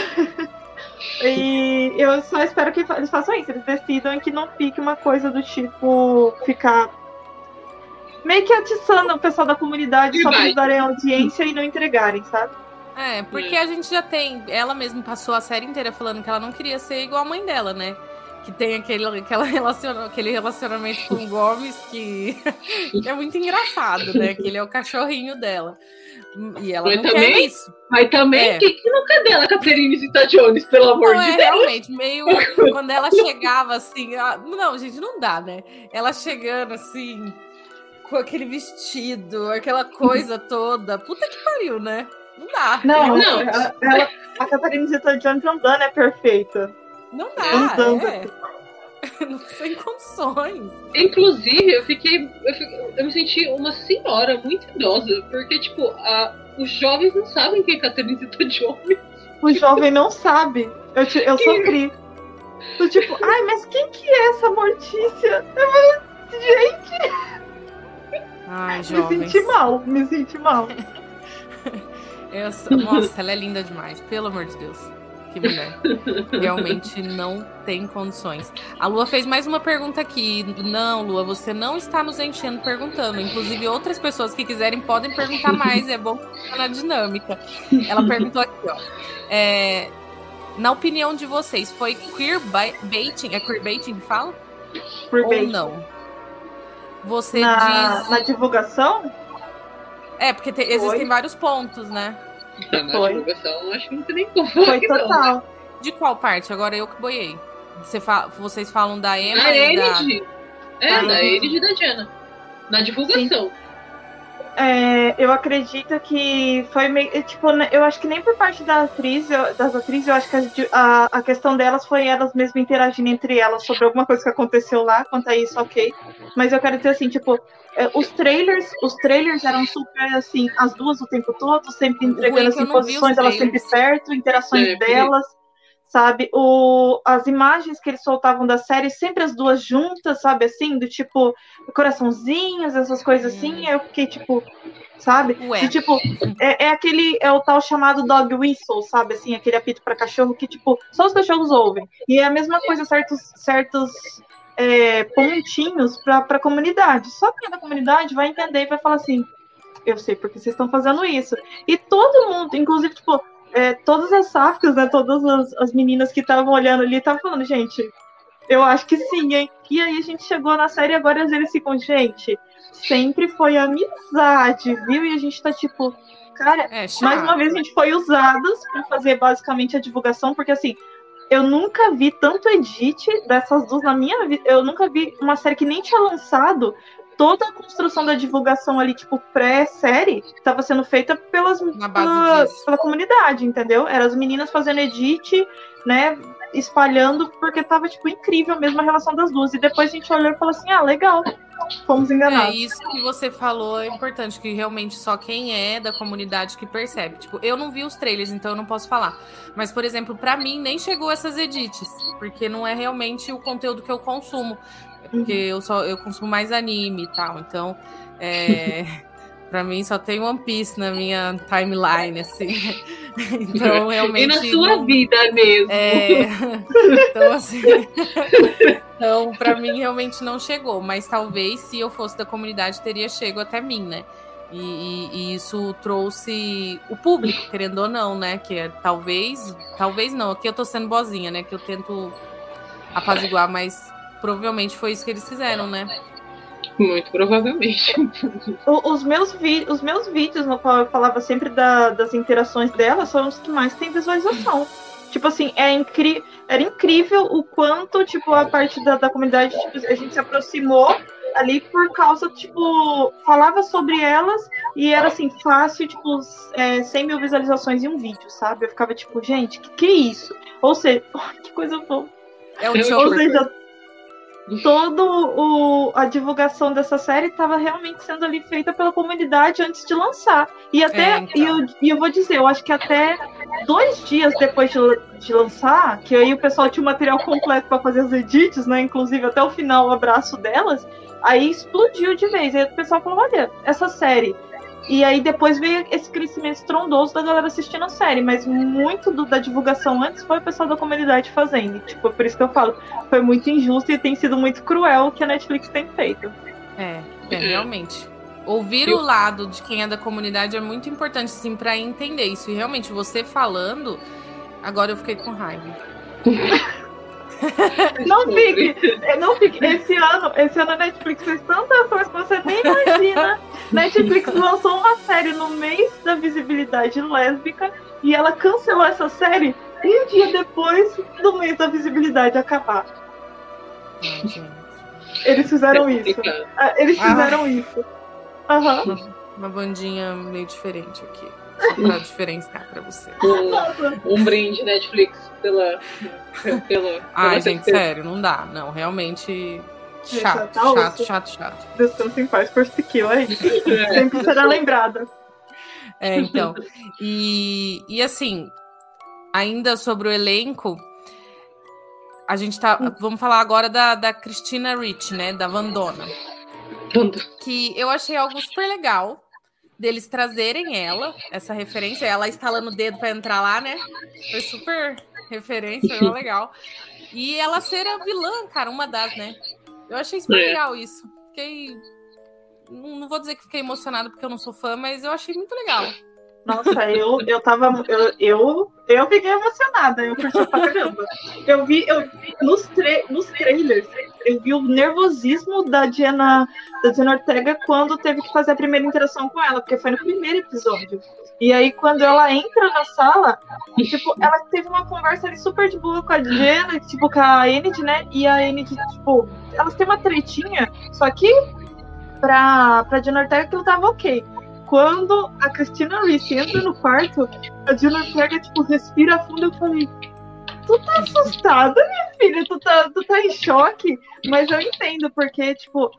e eu só espero que eles façam isso, eles decidam que não fique uma coisa do tipo ficar meio que atiçando o pessoal da comunidade e só pra eles darem audiência e não entregarem, sabe? É, porque a gente já tem. Ela mesma passou a série inteira falando que ela não queria ser igual a mãe dela, né? Que tem aquele, aquela relaciona, aquele relacionamento com o Gomes que, que, é muito engraçado, né? Que ele é o cachorrinho dela. E ela mas não também, quer isso. Mas também, é. que, que não cadê ela, Catherine Zita Jones, pelo amor não, de é, Deus? Realmente, meio. quando ela chegava assim. Ela, não, gente, não dá, né? Ela chegando assim, com aquele vestido, aquela coisa toda. Puta que pariu, né? Não dá. Não, não. Ela, ela, a Catherine Zita Jones andando é perfeita. Não dá, é. Não tem condições. Inclusive, eu fiquei, eu fiquei. Eu me senti uma senhora muito idosa, porque, tipo, a, os jovens não sabem quem é Catherine Zeta Jones. O jovem não sabe. Eu, te, eu sofri. Eu, tipo, ai, mas quem que é essa Mortícia? Eu falei, gente. Ai, jovens. Me senti mal, me senti mal. eu, nossa, ela é linda demais, pelo amor de Deus que mulher. Realmente não tem condições. A Lua fez mais uma pergunta aqui. Não, Lua, você não está nos enchendo perguntando. Inclusive, outras pessoas que quiserem podem perguntar mais. É bom na dinâmica. Ela perguntou aqui, ó. É, na opinião de vocês, foi queerbaiting? É queerbaiting que fala? Queerbaiting. Ou não? Você na, diz. Na divulgação? É, porque te, existem vários pontos, né? Na foi. divulgação, acho que não tem nem como. Foi total. Não, né? De qual parte? Agora eu que boiei. Você fa... Vocês falam da Emma da e da... É, da Enid e da Diana. Na divulgação. Sim. É, eu acredito que foi meio. É, tipo, eu acho que nem por parte da atriz, eu, das atrizes, eu acho que a, a, questão delas foi elas mesmas interagindo entre elas sobre alguma coisa que aconteceu lá, quanto a isso, ok. Mas eu quero dizer assim, tipo, é, os trailers, os trailers eram super assim, as duas o tempo todo, sempre entregando assim, posições, elas sempre perto, interações é, delas sabe? O, as imagens que eles soltavam da série, sempre as duas juntas, sabe? Assim, do tipo, coraçãozinhos, essas coisas assim. Eu fiquei, tipo, sabe? Tipo, é, é, aquele, é o tal chamado dog whistle, sabe? Assim, aquele apito para cachorro que, tipo, só os cachorros ouvem. E é a mesma coisa, certos, certos é, pontinhos para a comunidade. Só que a comunidade vai entender e vai falar assim. Eu sei porque vocês estão fazendo isso. E todo mundo, inclusive, tipo, é, todas as sáficas, né, todas as, as meninas que estavam olhando ali estavam falando, gente, eu acho que sim, hein? E aí a gente chegou na série e agora eles ficam, gente, sempre foi amizade, viu? E a gente tá tipo, cara, é, mais uma vez a gente foi usadas para fazer basicamente a divulgação, porque assim, eu nunca vi tanto edit dessas duas na minha vida. Eu nunca vi uma série que nem tinha lançado toda a construção da divulgação ali, tipo, pré-série, estava sendo feita pelas, pela, pela, comunidade, entendeu? Eram as meninas fazendo edit, né? Espalhando, porque tava, tipo, incrível mesmo a relação das duas. E depois a gente olhou e falou assim: ah, legal. Fomos enganados. É, isso que você falou é importante, que realmente só quem é da comunidade que percebe. Tipo, eu não vi os trailers, então eu não posso falar. Mas, por exemplo, para mim nem chegou essas edits, porque não é realmente o conteúdo que eu consumo porque eu só eu consumo mais anime e tal. Então, é, para mim só tem One Piece na minha timeline, assim. Então, realmente. E na sua não, vida mesmo. É, então, assim. então, para mim realmente não chegou. Mas talvez se eu fosse da comunidade teria chego até mim, né? E, e, e, isso trouxe o público, querendo ou não, né? Que é, talvez, talvez não. Aqui eu tô sendo boazinha, né? Que eu tento apaziguar, mas provavelmente foi isso que eles fizeram, né? Muito provavelmente. O- os, meus vi- os meus vídeos no qual eu falava sempre da- das interações dela são os que mais têm visualização. Tipo assim, é incri era incrível o quanto, tipo, a parte da, da comunidade, tipo, a gente se aproximou ali por causa, tipo, falava sobre elas e era assim, fácil, tipo, é, 100 mil visualizações em um vídeo, sabe? Eu ficava tipo, gente, que que é isso? Ou seja, que coisa boa. É o Eu- Chopper. Ou seja, todo o, a divulgação dessa série estava realmente sendo ali feita pela comunidade antes de lançar. E até, É, então. e, eu, e eu vou dizer, eu acho que até dois dias depois de, de lançar, que aí o pessoal tinha o material completo para fazer os edits, né? Inclusive até o final, o abraço delas, aí explodiu de vez. Aí o pessoal falou, olha, essa série. E aí depois veio esse crescimento estrondoso da galera assistindo a série, mas muito do- da divulgação antes foi o pessoal da comunidade fazendo. Tipo, por isso que eu falo, foi muito injusto e tem sido muito cruel o que a Netflix tem feito. É, é realmente. Ouvir Eu- o lado de quem é da comunidade é muito importante, sim, pra entender isso. E realmente, você falando, agora eu fiquei com raiva. Não fique, é, não fique. Esse ano, esse ano a Netflix fez tanta coisa que você nem imagina. Netflix lançou uma série no mês da visibilidade lésbica e ela cancelou essa série um dia depois do mês da visibilidade acabar. Eles fizeram isso. Complicado. Ah, Eles Ah. fizeram isso. Aham. Uma bandinha meio diferente aqui. Só pra diferenciar pra você. Um, um brinde Netflix pela. pela Ai, pela gente, certeza. sério, não dá. Não, realmente. Gente, Chato, tá chato, osso. chato, chato. Descanso em paz, First Kill aí. É. Sempre será lembrada. É, então. E, e assim, ainda sobre o elenco, a gente tá. Vamos falar agora da, da Christina Rich, né? Da Vandona. Que eu achei algo super legal deles trazerem ela, essa referência, ela estalando o dedo pra entrar lá, né? Foi super referência, foi legal. E ela ser a vilã, cara, uma das, né? Eu achei super É. legal isso. Fiquei. Não, não vou dizer que fiquei emocionada porque eu não sou fã, mas eu achei muito legal. Nossa, eu, eu tava. Eu, eu, eu fiquei emocionada, eu curti pra caramba. Eu vi, eu vi nos, tra nos trailers, eu vi o nervosismo da Diana, da Diana Ortega quando teve que fazer a primeira interação com ela, porque foi no primeiro episódio. E aí, quando ela entra na sala, tipo, ela teve uma conversa ali super de boa com a Diana, tipo, com a Enid, né? E a Enid, tipo, elas têm uma tretinha, só que pra, pra Diana Ortega aquilo tava ok quando a Cristina Ricci entra no quarto, a Diana Ortega, tipo, respira fundo. Eu falei, tu tá assustada, minha filha? Tu tá, tu tá em choque? Mas eu entendo, porque, tipo,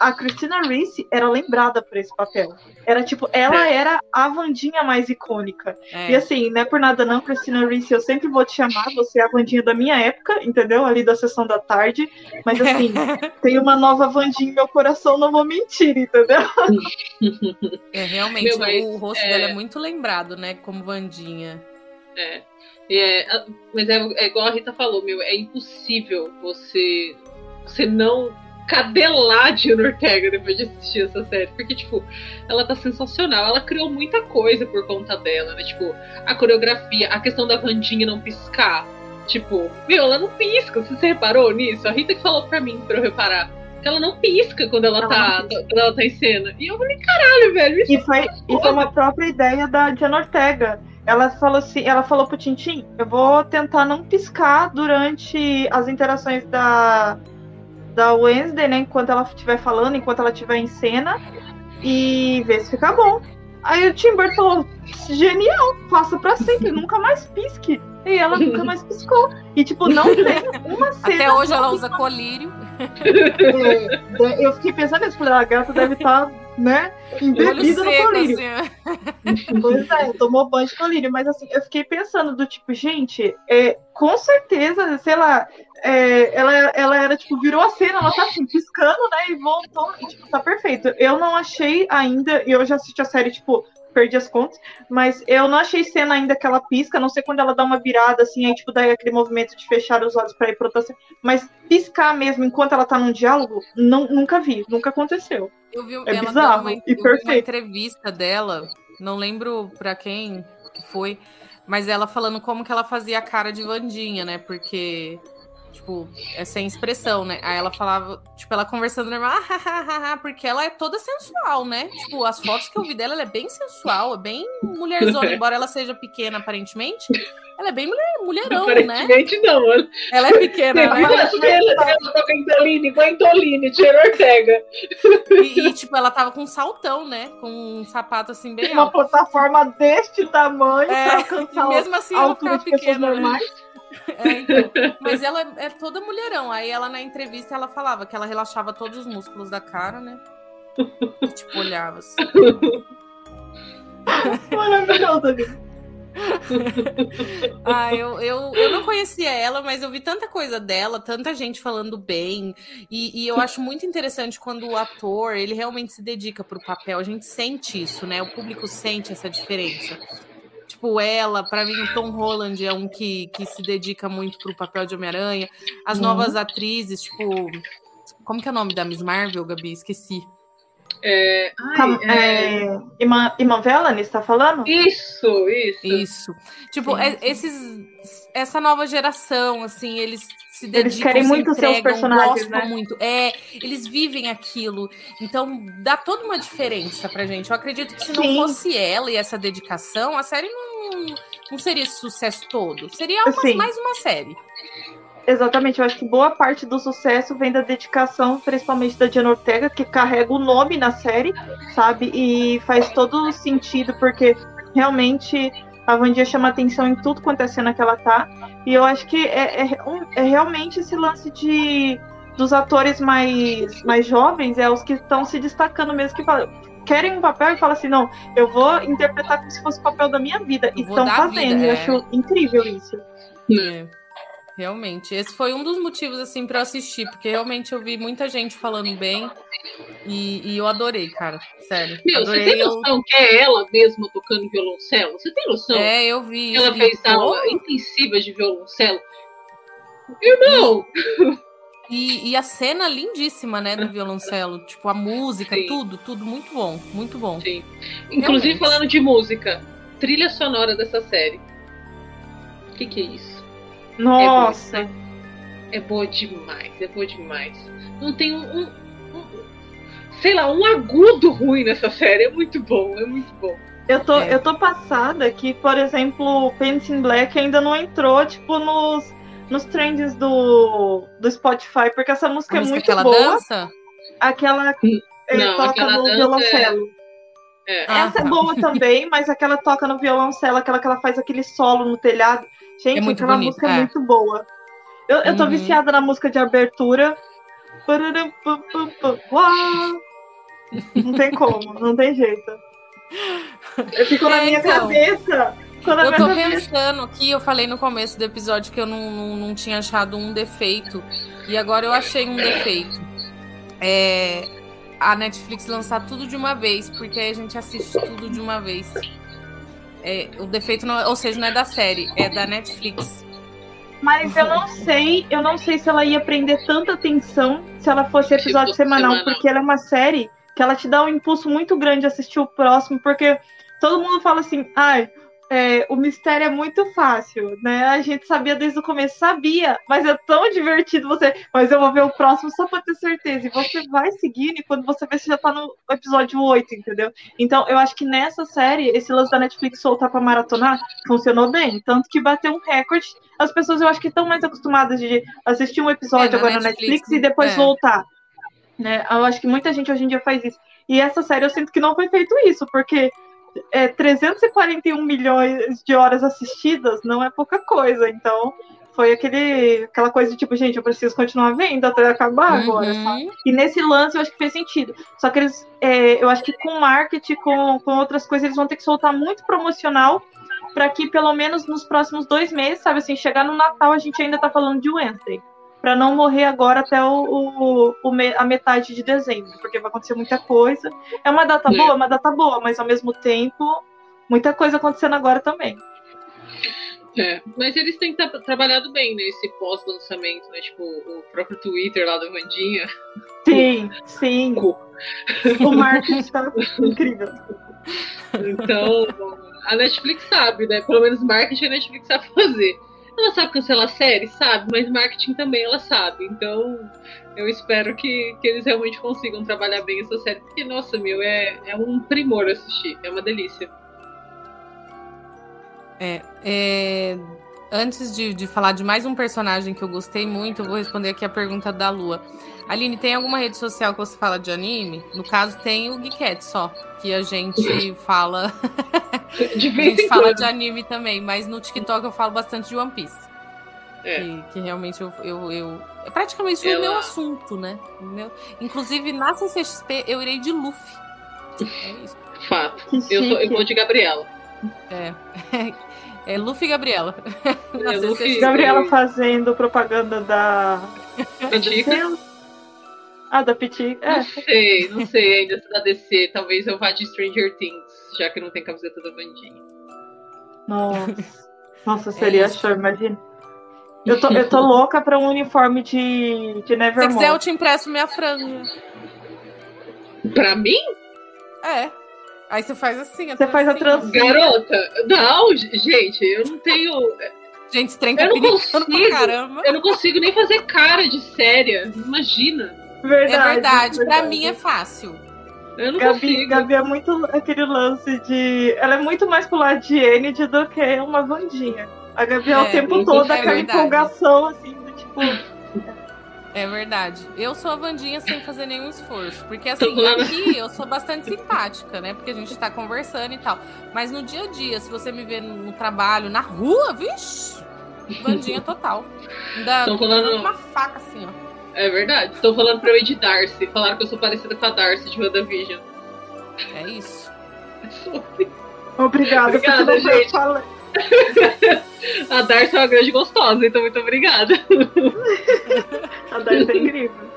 a Cristina Ricci era lembrada por esse papel. Era, tipo, ela era a Vandinha mais icônica. É. E assim, não é por nada não, Cristina Ricci, eu sempre vou te chamar, você é a Vandinha da minha época, entendeu? Ali da sessão da tarde. Mas assim, tem uma nova Vandinha em meu coração, não vou mentir, entendeu? É, realmente, Meu, mas, o rosto é- dela é muito lembrado, né? Como Vandinha. É. É, mas é, é igual a Rita falou, meu, é impossível você, você não cadelar Diana Ortega depois de assistir essa série. Porque, tipo, ela tá sensacional. Ela criou muita coisa por conta dela, né? Tipo, a coreografia, a questão da Vandinha não piscar. Tipo, meu, ela não pisca. Você reparou nisso? A Rita que falou pra mim, pra eu reparar. Que ela não pisca quando ela, Ela tá, quando ela tá em cena. E eu falei, caralho, velho, isso E foi, e foi uma própria ideia da Diana Ortega. Ela falou assim, ela falou pro Tintin, eu vou tentar não piscar durante as interações da, da Wednesday, né? Enquanto ela estiver falando, enquanto ela estiver em cena, e ver se fica bom. Aí o Tim Burton falou, genial, faça pra sempre, nunca mais pisque. E ela nunca mais piscou. E tipo, não tem uma cena. Até hoje ela usa colírio. É, eu fiquei pensando nisso, falei, "Ah, a gata deve estar, né, Olho embebida no colírio. assim. Pois é, tomou banho de colírio, mas assim, eu fiquei pensando do tipo, gente, é, com certeza, sei lá, é, ela, ela era, tipo, virou a cena, ela tá assim, piscando, né, e voltou, e tipo, tá perfeito. Eu não achei ainda, e eu já assisti a série, tipo, perdi as contas, mas eu não achei cena ainda que ela pisca, a não sei quando ela dá uma virada, assim, aí, tipo, daí aquele movimento de fechar os olhos pra ir cena, mas piscar mesmo enquanto ela tá num diálogo, não, nunca vi, nunca aconteceu. Eu vi É ela bizarro uma, e vi uma perfeito. entrevista dela, não lembro pra quem que foi, mas ela falando como que ela fazia a cara de Vandinha, né? Porque Tipo, é sem expressão, né? Aí ela falava, tipo, ela conversando normal, ah, porque ela é toda sensual, né? Tipo, as fotos que eu vi dela, ela é bem sensual, é bem mulherzona, embora ela seja pequena, aparentemente. Ela é bem mulher, mulherão, né? Aparentemente não. Ela é pequena, né? Ela, ela, ela tá com Entoline, com Entoline, Tia Ortega. E, e, tipo, ela tava com um saltão, né? Com um sapato assim bem Uma alto. plataforma deste tamanho é, pra alcançar mesmo assim, a altura de pequena, pessoas né? normais. Né? É, então. Mas ela é toda mulherão. Aí ela na entrevista ela falava que ela relaxava todos os músculos da cara, né? tipo, olhava assim. Maravilhosa, ah, eu, eu, eu não conhecia ela, mas eu vi tanta coisa dela, tanta gente falando bem. E, e eu acho muito interessante quando o ator ele realmente se dedica para o papel. A gente sente isso, né? O público sente essa diferença. Tipo, ela, para mim, o Tom Holland é um que, que se dedica muito pro papel de Homem-Aranha. As uhum. novas atrizes, tipo. Como que é o nome da Miss Marvel, Gabi? Esqueci. É, ai, é... é... Está falando? Isso, isso. Isso. Tipo, é, esses, essa nova geração, assim, eles se dedicam, eles querem muito entregam, seus personagens, gostam né? muito. É, eles vivem aquilo. Então, dá toda uma diferença pra gente. Eu acredito que se não Sim. fosse ela e essa dedicação, a série não, não seria esse sucesso todo. Seria uma, mais uma série. Exatamente, eu acho que boa parte do sucesso vem da dedicação, principalmente da Diana Ortega, que carrega o nome na série, sabe? E faz todo sentido, porque realmente a Vandia chama atenção em tudo quanto é cena que ela tá. E eu acho que é, é, é realmente esse lance de dos atores mais, mais jovens, é os que estão se destacando mesmo, que falam, querem um papel e falam assim, não, eu vou interpretar como se fosse o papel da minha vida. E estão fazendo. Vida, é. Eu acho incrível isso. É. Realmente. Esse foi um dos motivos, assim, para assistir, porque realmente eu vi muita gente falando bem e, e eu adorei, cara. Sério. Meu, adorei, você tem noção eu... que é ela mesma tocando violoncelo? Você tem noção? É, eu vi. Ela fez aula intensiva de violoncelo. Irmão! E, e, a cena lindíssima, né, do violoncelo. Tipo, a música, Sim. tudo, tudo muito bom. Muito bom. Sim. Inclusive, Realmente. falando de música, trilha sonora dessa série. O que, que é isso? Nossa! É boa, é boa demais, é boa demais. Não tem um, um, um, sei lá, um agudo ruim nessa série. É muito bom, é muito bom. Eu tô, é. eu tô passada que, por exemplo, Painting Black ainda não entrou, tipo, nos, nos trends do, do Spotify, porque essa música a é música muito aquela boa. Dança? Aquela é, não, toca no violoncelo. É. É. Essa ah, é boa também, mas aquela toca no violoncelo, aquela que ela faz aquele solo no telhado. Gente, é muito aquela bonito. música é. é muito boa. Eu, eu tô uhum. viciada na música de abertura. Não tem como, não tem jeito. Eu fico na é, minha então, cabeça. eu tô pensando que eu falei no começo do episódio que eu não, não, não, tinha achado um defeito. E agora eu achei um defeito. É a Netflix lançar tudo de uma vez, porque aí a gente assiste tudo de uma vez. É, o defeito, não, ou seja, não é da série, é da Netflix. Mas eu não sei, eu não sei se ela ia prender tanta atenção se ela fosse episódio semanal, semanal, porque ela é uma série que ela te dá um impulso muito grande assistir o próximo, porque todo mundo fala assim, ai, é, o mistério é muito fácil, né? A gente sabia desde o começo, sabia, mas é tão divertido você. Mas eu vou ver o próximo só pra ter certeza. E você vai seguindo, e quando você vê, você já tá no episódio 8, entendeu? Então, eu acho que nessa série, esse lance da Netflix soltar pra maratonar funcionou bem. Tanto que bateu um recorde. As pessoas, eu acho que estão mais acostumadas de assistir um episódio é, agora na Netflix, Netflix, e depois é. voltar. Né? Eu acho que muita gente hoje em dia faz isso. E essa série eu sinto que não foi feito isso, porque é, 341 milhões de horas assistidas não é pouca coisa. Então, foi aquele, aquela coisa de tipo, gente, eu preciso continuar vendo até acabar uhum. agora, sabe? E nesse lance eu acho que fez sentido. Só que eles, é, eu acho que com marketing, com, com outras coisas, eles vão ter que soltar muito promocional para que pelo menos nos próximos dois meses, sabe assim, chegar no Natal a gente ainda tá falando de Wednesday para não morrer agora até o, o, o, a metade de dezembro, porque vai acontecer muita coisa. É uma data boa, é uma data boa, mas ao mesmo tempo, muita coisa acontecendo agora também. É, mas eles têm tra trabalhado bem nesse né, pós-lançamento, né? Tipo, o próprio Twitter lá do Vandinha. Sim, sim. o marketing está incrível. Então, a Netflix sabe, né? Pelo menos marketing a Netflix sabe fazer. Ela sabe cancelar série, sabe, mas marketing também ela sabe. Então, eu espero que, que eles realmente consigam trabalhar bem essa série, porque, nossa, meu, é, é um primor assistir, é uma delícia. É, é, antes de, de falar de mais um personagem que eu gostei muito, eu vou responder aqui a pergunta da Lua. Aline, tem alguma rede social que você fala de anime? No caso, tem o Geekette só, que a gente fala. De a gente fala quando. de anime também, mas no TikTok eu falo bastante de One Piece. É. Que, que realmente eu, eu, eu- É praticamente o Ela- meu assunto, né? O meu... Inclusive, na CCXP eu irei de Luffy. É isso. Fato. Eu, sou- eu vou de Gabriela. É. É Luffy e Gabriela. É, Luffy- CCXP. Gabriela fazendo propaganda da. Pitica? Ah, da Piti. Não É, sei, não sei ainda se da DC. Talvez eu vá de Stranger Things, já que não tem camiseta da Vandinha. nossa. Nossa, seria isso. show, imagina. Eu tô, eu tô louca pra um uniforme de, de Se você quiser, eu Nevermore. te empresto minha franja. Pra mim? É. Aí você faz assim. Você faz a trancinha. trancinha. Garota, não, gente, eu não tenho. Gente, esse trem tá Eu não pra caramba. Eu não consigo nem fazer cara de séria. Imagina. Verdade. É verdade. Pra verdade. mim é fácil. Eu não Gabi, consigo. Gabi é muito aquele lance de. Ela é muito mais pro lado de Enid do que uma Vandinha. A Gabi é, o É, tempo isso todo é aquela verdade. empolgação, assim, do tipo. É verdade. Eu sou a Vandinha sem fazer nenhum esforço. Porque assim, aqui eu sou bastante simpática, né? Porque a gente tá conversando e tal. Mas no dia a dia, se você me vê no, trabalho, na rua, vixe, Vandinha total. Ainda Tão falando- uma faca assim, ó. É verdade. Estão falando pra eu ir de Darcy. Falaram que eu sou parecida com a Darcy de WandaVision. É isso. Obrigada, Obrigada, porque não foi eu gente. falei. A Darcy é uma grande gostosa, então muito obrigada. A Darcy é incrível.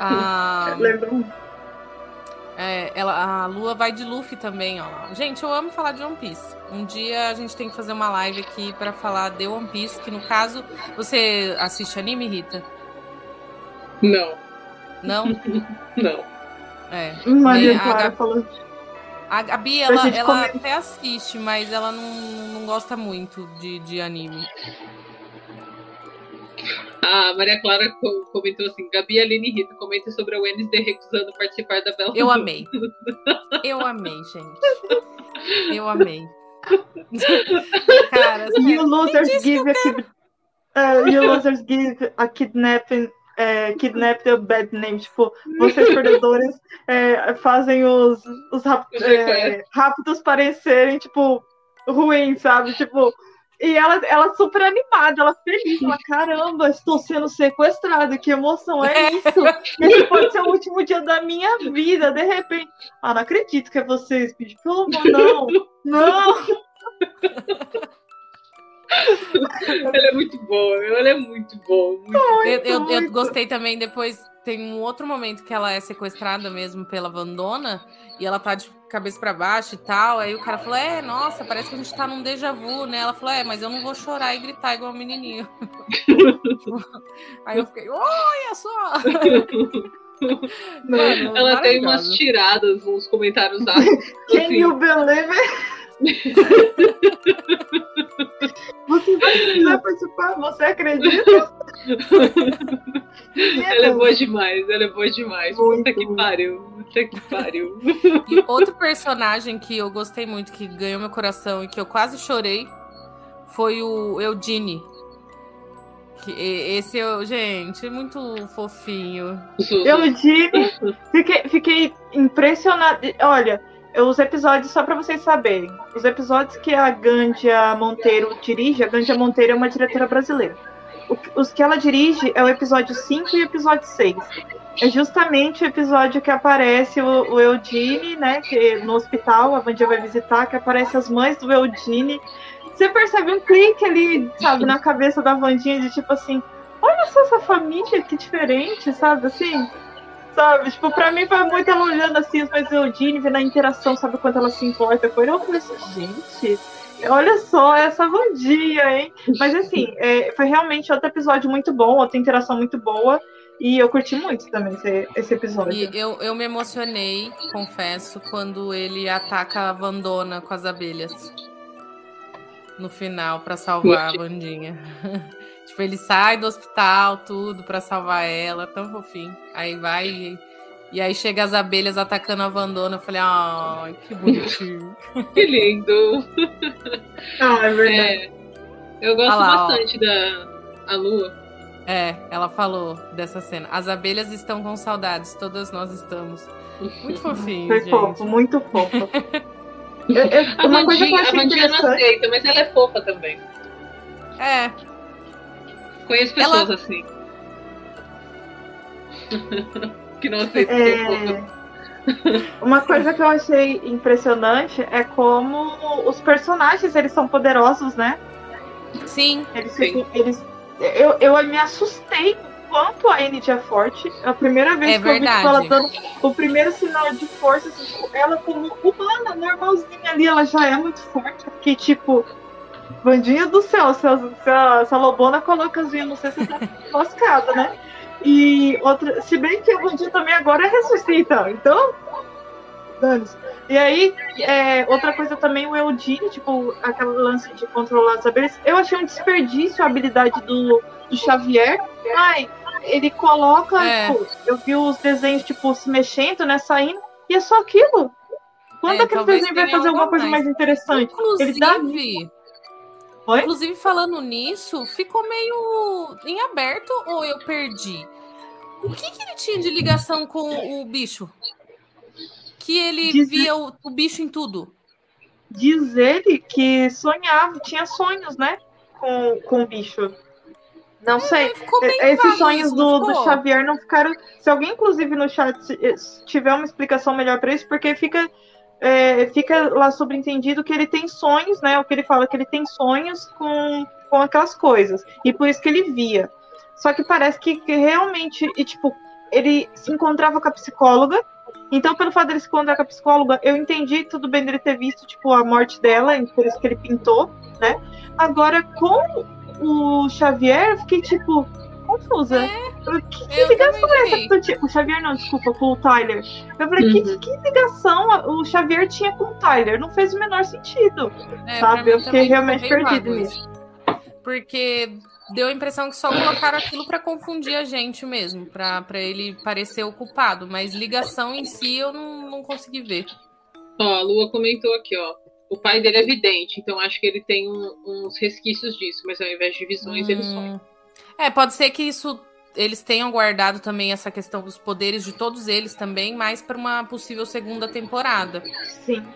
Ah, um? é, ela, a Lua vai de Luffy também, ó. Gente, eu amo falar de One Piece. Um dia a gente tem que fazer uma live aqui pra falar de One Piece, que no caso, você assiste anime, Rita? Não, Não? não. É. Maria a Clara Gabi- A Gabi, ela, ela comer. até assiste, mas ela não, não gosta muito de, de anime. A Maria Clara co- comentou assim: Gabi Aline Rita comentem sobre a Wednesday recusando participar da Bela Eu amei. Eu amei, gente. Eu amei. Cara, You sério, losers give a uh, you losers give a kidnapping é, kidnap the bad name. Tipo, vocês perdedores é, fazem os, os rap- Os é, rápidos parecerem, tipo, ruins, sabe? Tipo. E ela, ela super animada, ela feliz, ela, caramba, estou sendo sequestrada, que emoção é isso? Esse pode ser o último dia da minha vida, de repente. Ah, não acredito que é você, Speed. Pelo amor, não, não. Ela é muito boa, meu, ela é muito boa. Muito... eu, eu, eu muito. gostei também depois. Tem um outro momento que ela é sequestrada mesmo pela Vandona e ela tá de cabeça pra baixo e tal. Aí o cara falou: É, nossa, parece que a gente tá num déjà vu, né? Ela falou: É, mas eu não vou chorar e gritar igual um menininho. Aí eu fiquei: Olha só! Mano, Ela tem umas tiradas, uns comentários ácidos. Can assim, you believe it? Você vai, participar? Você acredita? Ela é boa demais, ela é boa demais. Muito. Puta que pariu, puta que pariu. E outro personagem que eu gostei muito, que ganhou meu coração e que eu quase chorei, foi o Eudine. Que esse, eu, gente, é muito fofinho. Eu digo, fiquei, fiquei impressionada. Olha, os episódios, só pra vocês saberem, os episódios que a Gandia Monteiro dirige, a Gandia Monteiro é uma diretora brasileira. Os que ela dirige é o episódio 5 e o episódio 6. É justamente o episódio que aparece o, o Eudine, né? Que no hospital a Vandia vai visitar, que aparece as mães do Eudine. Você percebe um clique ali, sabe, na cabeça da Vandinha de tipo assim, olha só essa família, que diferente, sabe, assim? Sabe, tipo, pra mim foi muito ela olhando assim, mas o Eudine, vendo a interação, sabe quanto ela se importa com ele. Eu falei assim, gente, olha só essa Vandinha, hein? Mas assim, é, foi realmente outro episódio muito bom, outra interação muito boa. E eu curti muito também esse, esse episódio. E eu, eu me emocionei, confesso, quando ele ataca a Vandona com as abelhas. no final para salvar a Vandinha. tipo, ele sai do hospital, tudo para salvar ela, tão fofinho. Aí vai e, e, aí chega as abelhas atacando a Vandona. Eu falei, ai, que bonitinho. que lindo. Ah, é verdade. É, eu gosto lá, bastante ó. da a lua. É, ela falou dessa cena. As abelhas estão com saudades, todas nós estamos. Muito fofinho. Foi gente. fofo, muito fofo. eu, eu, a uma coisa que eu achei a Mandinha não aceita, mas ela é fofa também. É. Conheço pessoas ela... assim. que não aceitam é... Uma coisa que eu achei impressionante é como os personagens eles são poderosos, né? Sim. Eles, sim. eles eu, eu me assustei quanto a Enid é forte. A primeira vez é que verdade. eu vi ela dando o primeiro sinal de força, assim, ela como humana, normalzinha ali, ela já é muito forte. Que tipo, bandinha do céu, se a, se Lobona coloca as não sei se tá lascada, né? E outra, se bem que a bandinha também agora ressuscita, então. Danos. E aí, é, outra coisa também, o Eudine, tipo, aquele lance de controlar as abelhas, eu achei um desperdício a habilidade do, do Xavier. Ai, ele coloca, é. tipo, eu vi os desenhos, tipo, se mexendo, né, saindo, e é só aquilo. Quando é, aquele desenho vai fazer alguma coisa mais, mais interessante? Inclusive, ele dá... Inclusive, falando nisso, ficou meio em aberto ou eu perdi? O que, que ele tinha de ligação com o bicho? que ele Diz via o, o, bicho em tudo. Diz ele que sonhava, tinha sonhos, né? Com, com o bicho. Não é, sei. Esses sonhos do, do, Xavier não ficaram. Se alguém, inclusive, no chat tiver uma explicação melhor para isso, porque fica. É, fica lá subentendido que ele tem sonhos, né? O que ele fala que ele tem sonhos com, com aquelas coisas. E por isso que ele via. Só que parece que, que realmente, e, tipo, ele se encontrava com a psicóloga então, pelo fato dele se encontrar com a psicóloga, eu entendi tudo bem dele ter visto, tipo, a morte dela, por isso que ele pintou, né? Agora, com o Xavier, eu fiquei, tipo, confusa. É, que, que ligação é essa que tu tinha? O Xavier não, desculpa, com o Tyler. Eu falei, uhum. que, que ligação o Xavier tinha com o Tyler? Não fez o menor sentido. É, sabe? Eu fiquei realmente perdido nisso. Porque deu a impressão que só colocaram aquilo para confundir a gente mesmo, para ele parecer o culpado, mas ligação em si eu não, não consegui ver. Ó, a Lua comentou aqui, ó. O pai dele é vidente, então acho que ele tem um, uns resquícios disso, mas ao invés de visões, hum. ele sonha. É, pode ser que isso eles tenham guardado também essa questão dos poderes de todos eles também, mais para uma possível segunda temporada. Sim.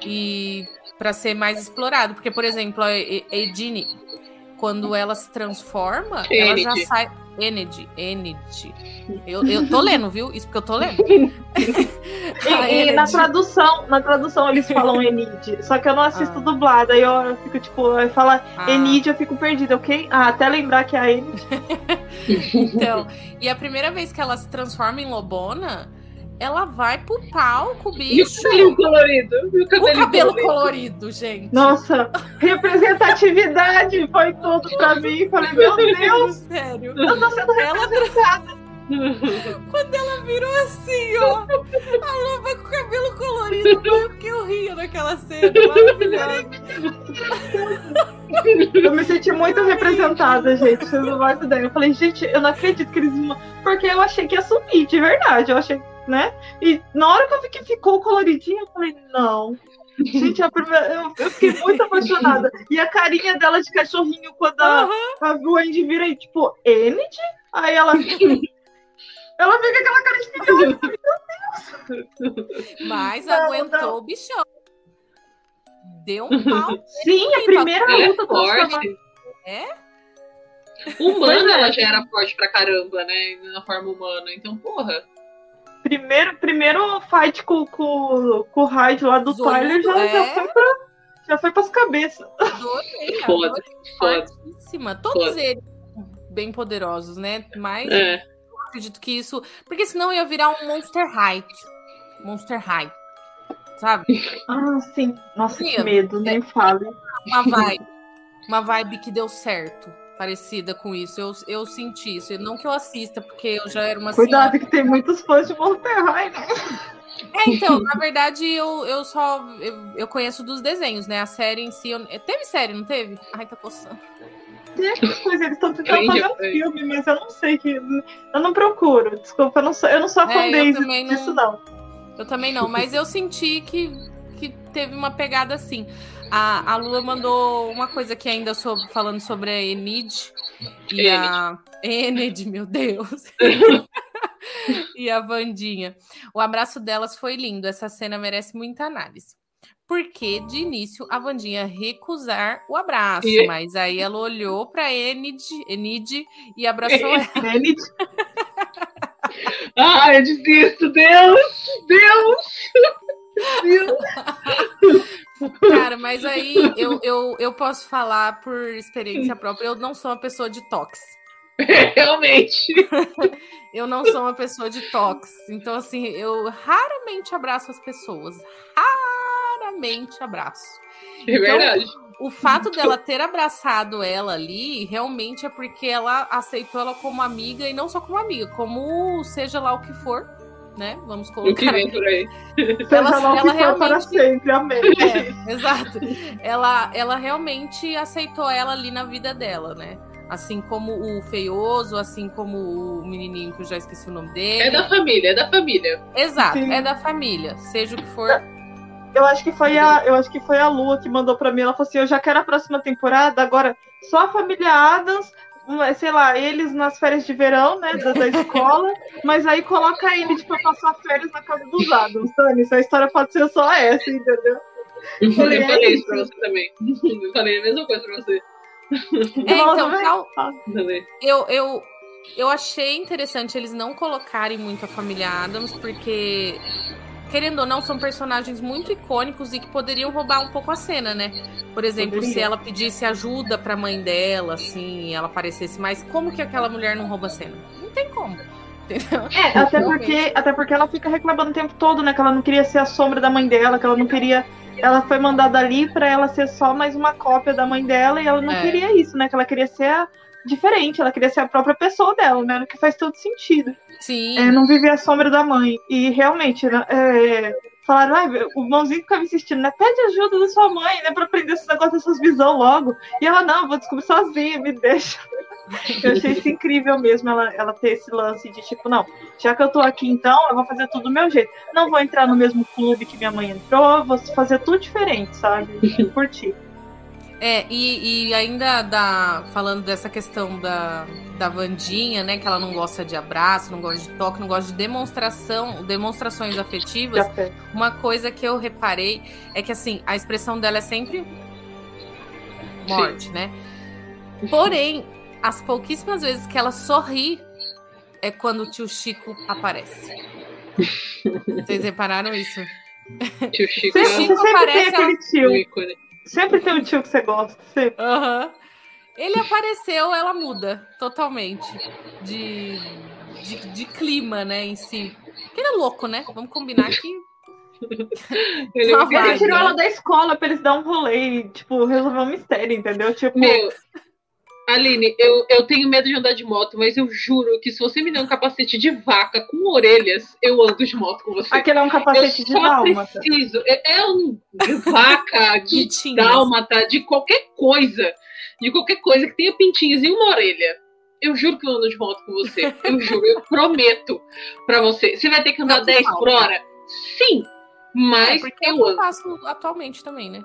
E para ser mais explorado, porque por exemplo, a Edine, quando ela se transforma, ela já sai. Enid, Enid. Eu, eu tô lendo, viu? Isso porque eu tô lendo. e, e na tradução, na tradução eles falam Enid. Só que eu não assisto ah. dublado. Aí eu fico, tipo, aí fala ah. Enid, eu fico perdida, ok? Ah, até lembrar que é a Enid. então, e a primeira vez que ela se transforma em Lobona ela vai pro palco, bicho. E o cabelo colorido. E o cabelo, o cabelo colorido. colorido. gente. Nossa, representatividade foi tudo pra mim. Falei, meu Deus. Sério. Eu tô sendo representada. Quando ela virou assim, ó, a loba com o cabelo colorido, porque eu ria naquela cena maravilhosa. Eu me senti muito representada, gente. Vocês não fazem ideia. Eu falei, gente, eu não acredito que eles. Porque eu achei que ia sumir, de verdade. Eu achei né? E na hora que eu vi que ficou coloridinho, eu falei, não. Gente, a primeira, eu, eu, fiquei muito apaixonada. E a carinha dela de cachorrinho quando a, uhum. a Wendy vira aí, tipo, Enid? Aí ela. Ela fica aquela cara de filhote. Meu Deus! Mas não, aguentou não. o bichão. Deu um pau. Sim, a primeira ela luta é forte. É? Humana, ela já era forte pra caramba, né? Na forma humana. Então, porra primeiro, primeiro fight com, com, com o Hyde lá do Zoludo, Tyler já, é... já foi pra. Já foi pras cabeças. Adorei, foda, foda. Todos foda. eles bem poderosos, né? Mas é. Acredito que isso. Porque senão ia virar um Monster High. Monster High. Sabe? Ah, sim. Nossa, sim, que medo, nem fale. Uma vibe. Uma vibe que deu certo parecida com isso. Eu, eu senti isso. Não que eu assista, porque eu já era uma Cuidado senhora. que tem muitos fãs de Monterrey, né? É, então, na verdade, eu, eu só. Eu, eu conheço dos desenhos, né? A série em si. Eu, teve série, não teve? Ai, tá coçando. Tem aquelas coisas, eles estão tentando fazer um filme, mas eu não sei que. Eu não procuro. Desculpa, eu não sou, eu não sou a é, disso, não. não. Eu também não, mas eu senti que, que teve uma pegada assim. A, a Lua mandou uma coisa que ainda sobre, falando sobre a Enid e Enid. a Enid, meu Deus. e a Vandinha. O abraço delas foi lindo. Essa cena merece muita análise. Porque de início a Vandinha recusar o abraço, e... mas aí ela olhou para Enid, Enid e abraçou ela. Enid. ah, eu desisto, Deus! Deus! Deus! Cara, mas aí eu, eu, eu posso falar por experiência própria, eu não sou uma pessoa de tox. Realmente. eu não sou uma pessoa de tox. Então, assim, eu raramente abraço as pessoas. Raramente abraço. É então, verdade. O fato dela ter abraçado ela ali, realmente é porque ela aceitou ela como amiga, e não só como amiga, como seja lá o que for né? Vamos colocar. O que vem por aí. Ela, ela, ela realmente para sempre, amém. É, exato. Ela, ela realmente aceitou ela ali na vida dela, né? Assim como o feioso, assim como o menininho que eu já esqueci o nome dele. É da família, é da família. Exato, Sim. é da família, seja o que for. Eu acho que foi a, eu acho que foi a Lua que mandou para mim. Ela falou assim: "Eu já quero a próxima temporada, agora só a família Adams sei lá, eles nas férias de verão, né, da, da escola, mas aí coloca ele tipo, pra passar férias na casa dos Adams, Dani, a história pode ser só essa, entendeu? Eu falei, eu falei isso pra você também. Eu falei a mesma coisa pra você. É, então, tal, eu, eu, eu achei interessante eles não colocarem muito a família Adams, porque querendo ou não, são personagens muito icônicos e que poderiam roubar um pouco a cena, né? Por exemplo, se ela pedisse ajuda pra mãe dela, assim, ela aparecesse mais, como que aquela mulher não rouba a cena? Não tem como. Entendeu? É, até porque, até porque ela fica reclamando o tempo todo, né? Que ela não queria ser a sombra da mãe dela, que ela não queria. Ela foi mandada ali para ela ser só mais uma cópia da mãe dela e ela não é. queria isso, né? Que ela queria ser a, diferente, ela queria ser a própria pessoa dela, né? O que faz todo sentido. Sim. É, não viver a sombra da mãe. E realmente, né, é, falaram, ah, o mãozinho ficava insistindo, né? Pede ajuda da sua mãe, né? Pra aprender esse negócio dessas visões logo. E ela, não, vou descobrir sozinha, me deixa. Eu achei isso incrível mesmo, ela, ela ter esse lance de tipo, não, já que eu tô aqui então, eu vou fazer tudo do meu jeito. Não vou entrar no mesmo clube que minha mãe entrou, vou fazer tudo diferente, sabe? Curtir. É, e, e ainda da, falando dessa questão da, da Vandinha, né? Que ela não gosta de abraço, não gosta de toque, não gosta de demonstração, demonstrações afetivas. Uma coisa que eu reparei é que assim, a expressão dela é sempre morte, Sim. né? Porém, as pouquíssimas vezes que ela sorri é quando o tio Chico aparece. Vocês repararam isso? Tio Chico, tio Chico aparece. Ela... Tio. Sempre tem um tio que você gosta. Sempre. Uhum. Ele apareceu, ela muda totalmente de, de, de, clima, né, em si. Ele é louco, né? Vamos combinar que. ele, ele tirou ela da escola pra eles dar um rolê e, tipo, resolver um mistério, entendeu? Tipo. Meu, Aline, eu, eu tenho medo de andar de moto, mas eu juro que se você me der um capacete de vaca com orelhas, eu ando de moto com você. Aquele é um capacete eu de dálmata. preciso. É, é um de vaca, de dálmata, de qualquer coisa. De qualquer coisa que tenha pintinhos e uma orelha. Eu juro que eu ando de moto com você. Eu juro, eu prometo pra você. Você vai ter que andar Não, 10 por hora? Sim, mas é porque eu, eu faço atualmente também, né?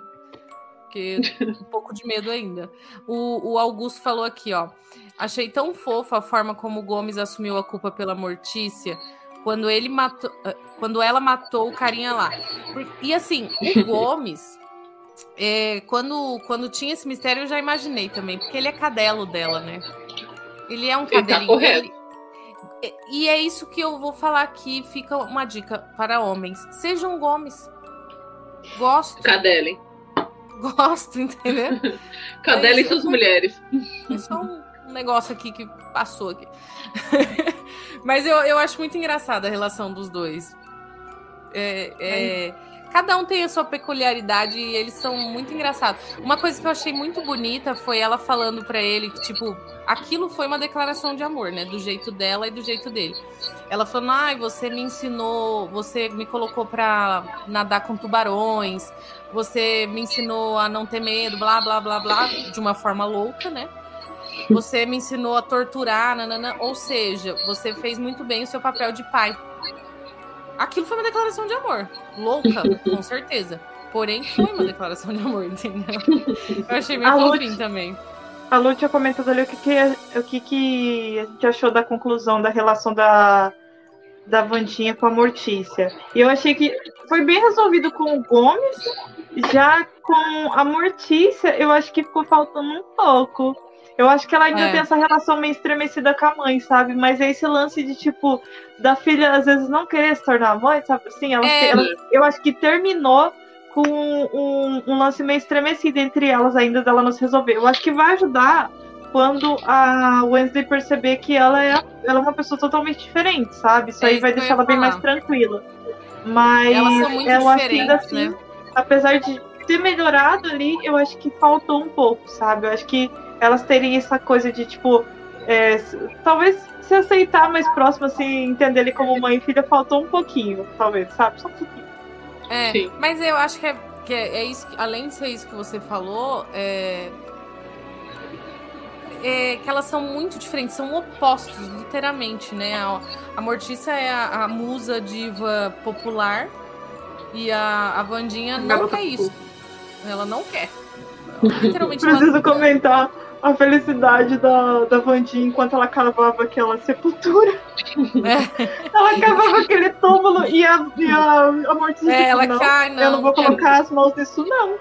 Porque um pouco de medo ainda. O, o Augusto falou aqui, ó. Achei tão fofa a forma como o Gomes assumiu a culpa pela Mortícia quando ele matou, eh, quando ela matou o carinha lá. E assim, o Gomes, é, quando, quando tinha esse mistério, eu já imaginei também, porque ele é cadelo dela, né? Ele é um cadelinho. Ele tá e é isso que eu vou falar aqui. Fica uma dica para homens: sejam Gomes. Gosto. Cadelem gosto, entendeu? Cadela é e suas mulheres. É só um negócio aqui que passou aqui. Mas eu, eu acho muito engraçada a relação dos dois. É, é, cada um tem a sua peculiaridade e eles são muito engraçados. Uma coisa que eu achei muito bonita foi ela falando para ele que, tipo, aquilo foi uma declaração de amor, né? Do jeito dela e do jeito dele. ela falando, ai, você me ensinou, você me colocou pra nadar com tubarões, você me ensinou a não ter medo, blá, blá, blá, blá, de uma forma louca, né? Você me ensinou a torturar, nanana, ou seja, você fez muito bem o seu papel de pai. Aquilo foi uma declaração de amor. Louca, com certeza. Porém, foi uma declaração de amor, entendeu? Eu achei meio fofinho também. A Lu tinha comentado ali o que, que, o que, que a gente achou da conclusão da relação da, da Vandinha com a Mortícia. E eu achei que foi bem resolvido com o Gomes, já com a Mortícia, eu acho que ficou faltando um pouco. Eu acho que ela ainda é. tem essa relação meio estremecida com a mãe, sabe? Mas é esse lance de, tipo, da filha às vezes não querer se tornar mãe, sabe? Assim, ela, é. ela eu acho que terminou com um, um, lance meio estremecido entre elas ainda dela não se resolver. Eu acho que vai ajudar quando a Wednesday perceber que ela é, ela é uma pessoa totalmente diferente, sabe? Isso é aí vai deixar ela bem mais tranquila. Mas eu acho que ainda assim, né? Apesar de ter melhorado ali, eu acho que faltou um pouco, sabe? Eu acho que elas terem essa coisa de, tipo, é, talvez se aceitar mais próximo, assim, entender ele como mãe e filha, faltou um pouquinho, talvez, sabe? Só um pouquinho. É, Sim. mas eu acho que é, que é, é isso, além de ser isso que você falou, é, é, que elas são muito diferentes, são opostos, literalmente, né? A, a Mortiça é a, a, musa diva popular e a, a Vandinha não quer isso. Ela não quer. literalmente Preciso ela... comentar a felicidade da, da Vandinha enquanto ela cavava aquela sepultura. É. Ela cavava aquele túmulo e a, e a, a Mortícia é, ela não, cai, não. Eu não vou colocar as mãos nisso, não.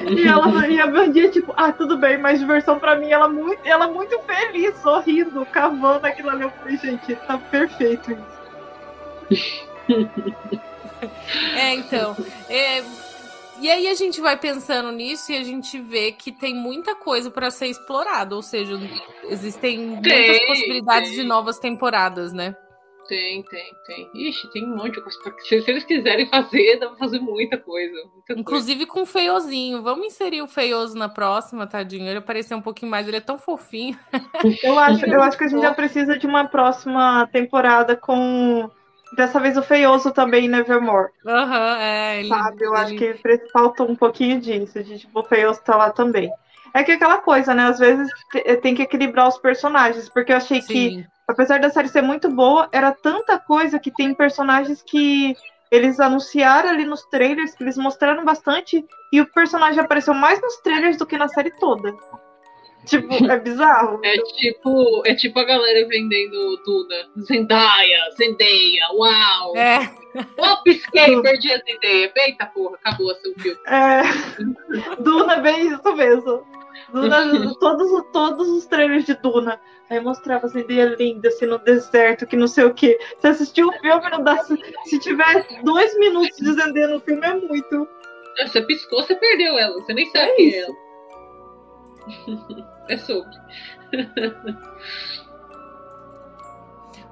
E, ela, e a Vandinha, tipo, ah, tudo bem, mas diversão pra mim, ela muito, ela muito feliz, sorrindo, cavando aquilo ali. Eu falei, gente, tá perfeito isso. É, então. É, e aí a gente vai pensando nisso e a gente vê que tem muita coisa para ser explorada, ou seja, existem tem, muitas possibilidades tem. de novas temporadas, né? Tem, tem, tem. Ixi, tem um monte de coisa. Se, se eles quiserem fazer, dá pra fazer muita coisa. Muita Inclusive coisa. com o feiozinho. Vamos inserir o feioso na próxima, tadinho. Ele apareceu um pouquinho mais, ele é tão fofinho. Eu acho, eu acho que a gente já precisa de uma próxima temporada com Dessa vez o Feioso também Nevermore. Aham, uhum, é. Ele, sabe, eu ele... acho que falta um pouquinho disso, de tipo, o Feioso tá lá também. É que aquela coisa, né? Às vezes tem que equilibrar os personagens, porque eu achei Sim. que, apesar da série ser muito boa, era tanta coisa que tem personagens que eles anunciaram ali nos trailers, que eles mostraram bastante, e o personagem apareceu mais nos trailers do que na série toda. Tipo, é bizarro. É tipo, é tipo a galera vendendo Duna. Zendaya, Zendaya, uau! É. Oh, pisquei, perdi a Zendaya. Eita porra, acabou seu filme. É. Duna é bem isso mesmo. Duna, todos, todos os trailers de Duna. Aí mostrava a Zendaya linda, assim, no deserto, que não sei o que. Se assistir o filme, não dá. Se tiver dois minutos de Zendaya no filme, é muito. Você piscou, você perdeu ela. Você nem sabe é quem é ela. é sobre.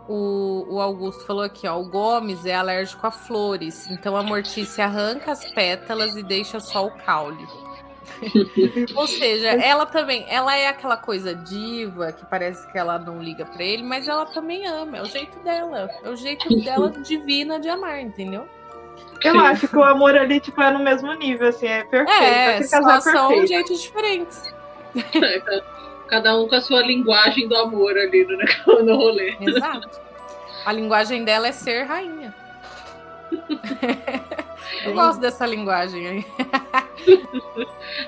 O, o, Augusto falou aqui, ó. O Gomes é alérgico a flores, então a Mortícia arranca as pétalas e deixa só o caule. Ou seja, ela também, ela é aquela coisa diva que parece que ela não liga para ele, mas ela também ama, é o jeito dela, é o jeito dela divina de amar, entendeu? Eu acho que o amor ali tipo é no mesmo nível, assim, é perfeito. É, só são jeitos diferentes. Cada um com a sua linguagem do amor ali no, no rolê. Exato. A linguagem dela é ser rainha. Eu gosto dessa linguagem aí.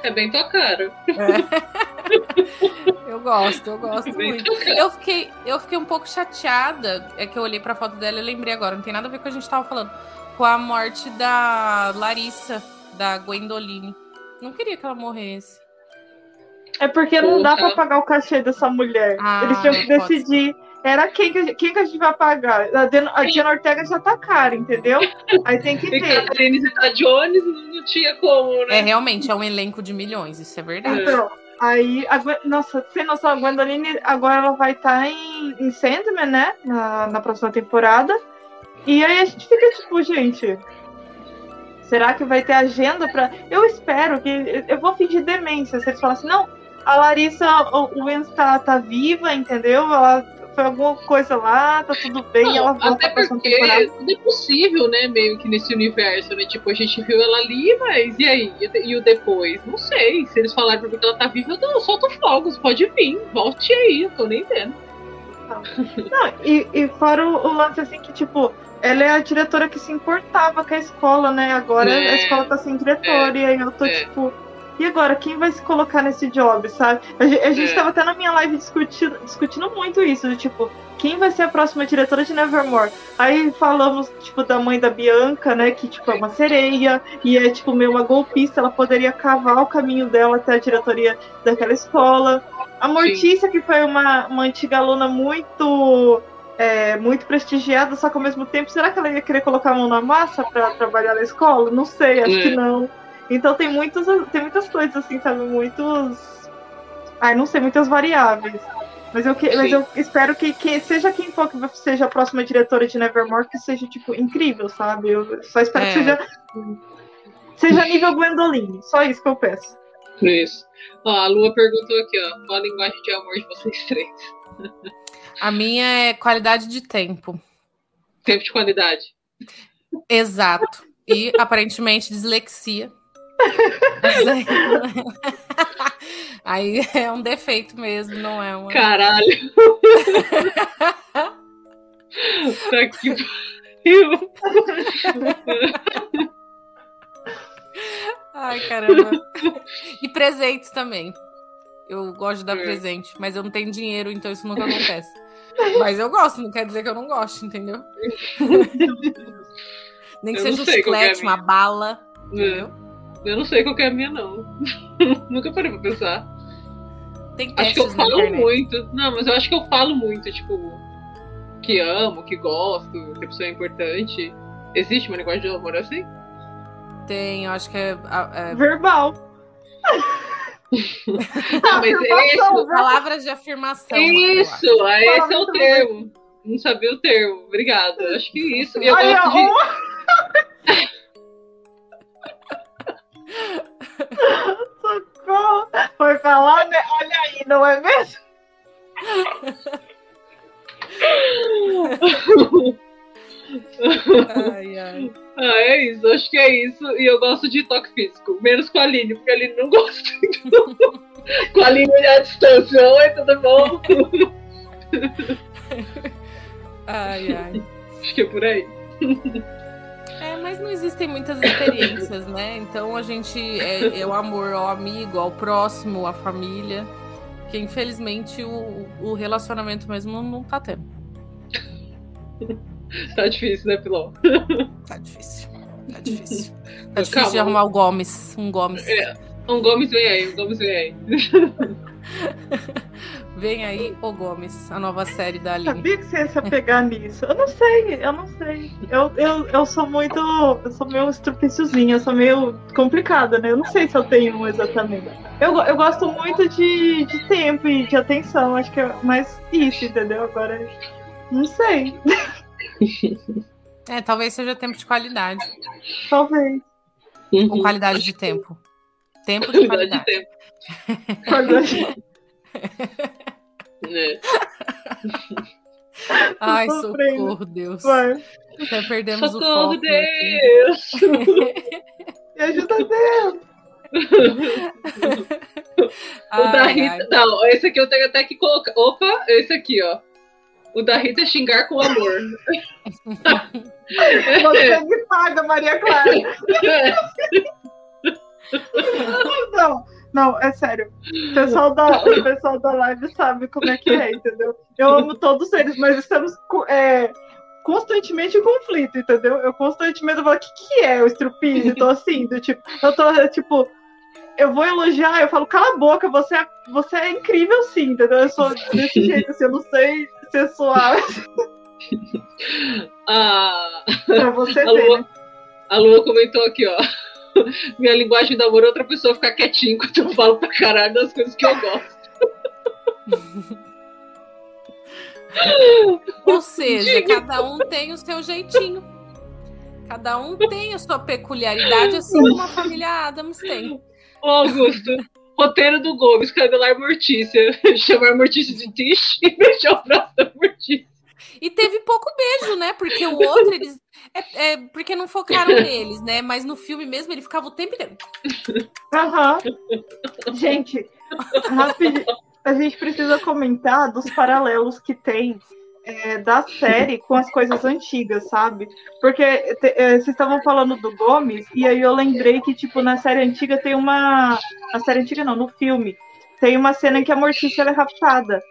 É bem tua cara. É. Eu gosto, eu gosto bem muito. Eu fiquei, eu fiquei um pouco chateada. É que eu olhei pra foto dela e lembrei agora. Não tem nada a ver com o que a gente tava falando. Com a morte da Larissa, da Gwendoline. Não queria que ela morresse. É porque não dá pra pagar o cachê dessa mulher. Ah, Eles tinham que decidir. Era quem que, quem que a gente vai pagar? A Diana, a Diana Ortega já tá cara, entendeu? Aí tem que ter. E Catherine Zeta Jones não tinha como, né? É, realmente, é um elenco de milhões, isso é verdade. Então, aí, a, nossa, sem noção, a Gwendoline agora ela vai estar tá em, em Sandman, né? Na, na próxima temporada. E aí a gente fica tipo, gente, Será que vai ter agenda para? Eu espero que. Eu vou fingir demência. Se eles falarem assim, não, a Larissa o Wens tá, tá viva, entendeu? Ela foi alguma coisa lá, tá tudo bem, Não, ela volta até pra porque temporada. tudo é possível, né? Meio que nesse universo, né? Tipo, a gente viu ela ali, mas e aí? E, e o depois? Não sei. Se eles falaram pra mim que ela tá viva, eu solto fogos, pode vir, volte aí, eu tô nem vendo. Não, e, e fora o, o lance assim que, tipo, ela é a diretora que se importava com a escola, né? Agora É, a escola tá sem diretor, e aí eu tô é. tipo. E agora, quem vai se colocar nesse job, sabe? A gente, a gente É. tava até na minha live discutindo, discutindo muito isso, de, tipo, quem vai ser a próxima diretora de Nevermore? Aí falamos, tipo, da mãe da Bianca, né? Que, tipo, é uma sereia, e é, tipo, meio uma golpista, ela poderia cavar o caminho dela até a diretoria daquela escola. A Mortícia, que foi uma, uma antiga aluna muito é, muito prestigiada, só que ao mesmo tempo, será que ela ia querer colocar a mão na massa pra trabalhar na escola? Não sei, acho É. que não. Então tem muitos, tem muitas coisas assim, sabe? Muitos. Ai, não sei, muitas variáveis. Mas eu, que, mas eu espero que, que seja quem for que seja a próxima diretora de Nevermore, que seja, tipo, incrível, sabe? Eu só espero É. que seja. Seja nível Gwendoline. Só isso que eu peço. Isso. Ó, a Lua perguntou aqui, ó. Qual a linguagem de amor de vocês três? A minha é qualidade de tempo. Tempo de qualidade. Exato. E aparentemente dislexia. Aí... é um defeito mesmo, não é uma. Caralho. tá que pariu. Ai, caramba. E presentes também. Eu gosto de dar É. presente, mas eu não tenho dinheiro, então isso nunca acontece. Mas eu gosto, não quer dizer que eu não gosto, entendeu? Nem que Eu seja um que é chiclete, uma bala, entendeu? Eu não sei qual que é a minha, não. Nunca parei pra pensar. Tem Acho que eu falo internet. muito. Não, mas eu acho que eu falo muito, tipo, que amo, que gosto, que a pessoa é importante. Existe uma linguagem de amor assim? Tem, eu acho que é, é Verbal. Não, mas é isso. né? palavras de afirmação. Isso, aí esse é o termo. Não sabia o termo. Obrigada. Acho que isso. E eu Olha, gosto de. Socorro. Foi falar, né? Olha aí, não é mesmo? Ai, ai. Ah, é isso. Acho que é isso. E eu gosto de toque físico. Menos com a Aline, porque a Aline não gosta. com a Aline à distância. Oi, tudo bom? Ai, ai. Acho que é por aí. É, mas não existem muitas experiências, né? Então a gente é, é o amor ao amigo, ao próximo, à família. Que infelizmente o, o relacionamento mesmo não tá tendo. Tá difícil, né, Pilão? Tá difícil. Tá difícil. Tá difícil Calma. de arrumar o Gomes. Um Gomes. É. Um Gomes vem aí, um Gomes vem aí. Vem aí o Gomes, a nova série da Aline. Sabia que você ia se apegar nisso? Eu não sei, eu não sei. Eu, eu, eu sou muito. Eu sou meio estrupiciozinha, eu sou meio complicada, né? Eu não sei se eu tenho um exatamente. Eu, eu gosto muito de, de tempo e de atenção, acho que é mais isso, entendeu? Agora, não sei. É, talvez seja tempo de qualidade. Talvez. Ou qualidade de tempo. Tempo de Qualidade de qualidade. tempo. Agora, Né? Ai, socorro, Deus. vai. Até perdemos o Socorro, foco. aqui. Deus! Me ajuda Deus. O da Rita. ai. Não, esse aqui eu tenho até que colocar. Opa, esse aqui, ó. O da Rita é xingar com amor. Você me paga, Maria Clara. Não, não, é sério. O pessoal, da, o pessoal da live sabe como é que é, entendeu? Eu amo todos eles, mas estamos é, constantemente em conflito, entendeu? Eu constantemente falo, o que, que é o estrupício? Tô assim, do tipo, eu tô, tipo, eu vou elogiar, eu falo, cala a boca, você é, você é incrível sim, entendeu? Eu sou desse jeito, assim, eu não sei ser suave Ah, pra você a, ver, né? Lua, a Lua comentou aqui, ó. Minha linguagem do amor é outra pessoa ficar quietinha enquanto eu falo pra caralho das coisas que eu gosto. Ou seja, cada um tem o seu jeitinho. Cada um tem a sua peculiaridade, assim como a família Adams tem. Ô, Augusto, roteiro do Gomes, Candelar Mortícia. Chamar Mortícia de Tish e deixar o braço da Mortícia. E teve pouco beijo, né? Porque o outro, eles. É, é, porque não focaram neles, né? Mas no filme mesmo ele ficava o tempo inteiro. Aham. Gente, rapidinho. A gente precisa comentar dos paralelos que tem é, da série com as coisas antigas, sabe? Porque é, vocês estavam falando do Gomes, e aí eu lembrei que, tipo, na série antiga tem uma. Na série antiga não, no filme. Tem uma cena em que a Mortícia é raptada.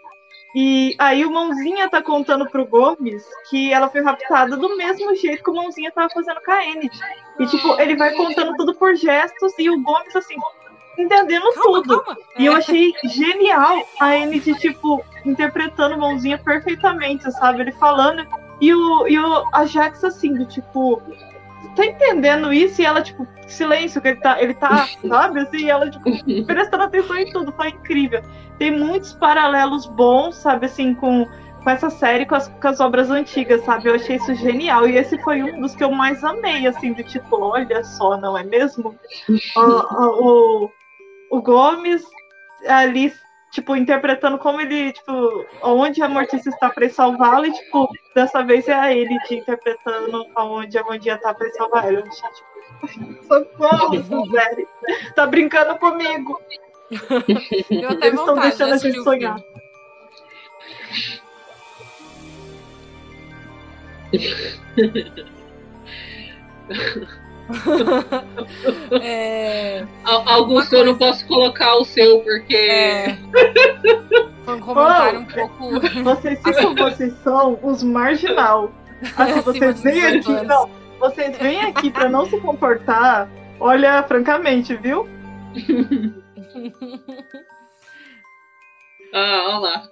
E aí o Mãozinha tá contando pro Gomes que ela foi raptada do mesmo jeito que o Mãozinha tava fazendo com a Enid. E, tipo, ele vai contando tudo por gestos e o Gomes, assim, entendendo Calma, tudo. calma. E eu achei genial a Enid, tipo, interpretando Mãozinha perfeitamente, sabe? Ele falando. E o, e o a Jax, assim, do tipo. Tá entendendo isso? E ela, tipo, silêncio, que ele tá, ele tá, sabe? Assim, e ela, tipo, prestando atenção em tudo. Foi incrível. Tem muitos paralelos bons, sabe, assim, com, com essa série, com as, com as obras antigas, sabe? Eu achei isso genial. E esse foi um dos que eu mais amei, assim, do tipo, olha só, não é mesmo? o, o, o Gomes ali, tipo, interpretando como ele, tipo, onde a Mortícia está para salvá-lo, e, tipo, dessa vez é a ele te interpretando aonde a Mandinha tá para salvar ele. Tipo, socorro, velho. Tá brincando comigo. Eles estão deixando a gente o sonhar. É, Au- Augusto, eu não posso colocar o seu, porque. é. Foi um comentário um pouco. Vocês ficam, vocês são os marginal. Assim, Acima vocês vêm 18 aqui, anos. não, vocês vêm aqui para não se comportar. Olha, francamente, viu? Ah, olha lá.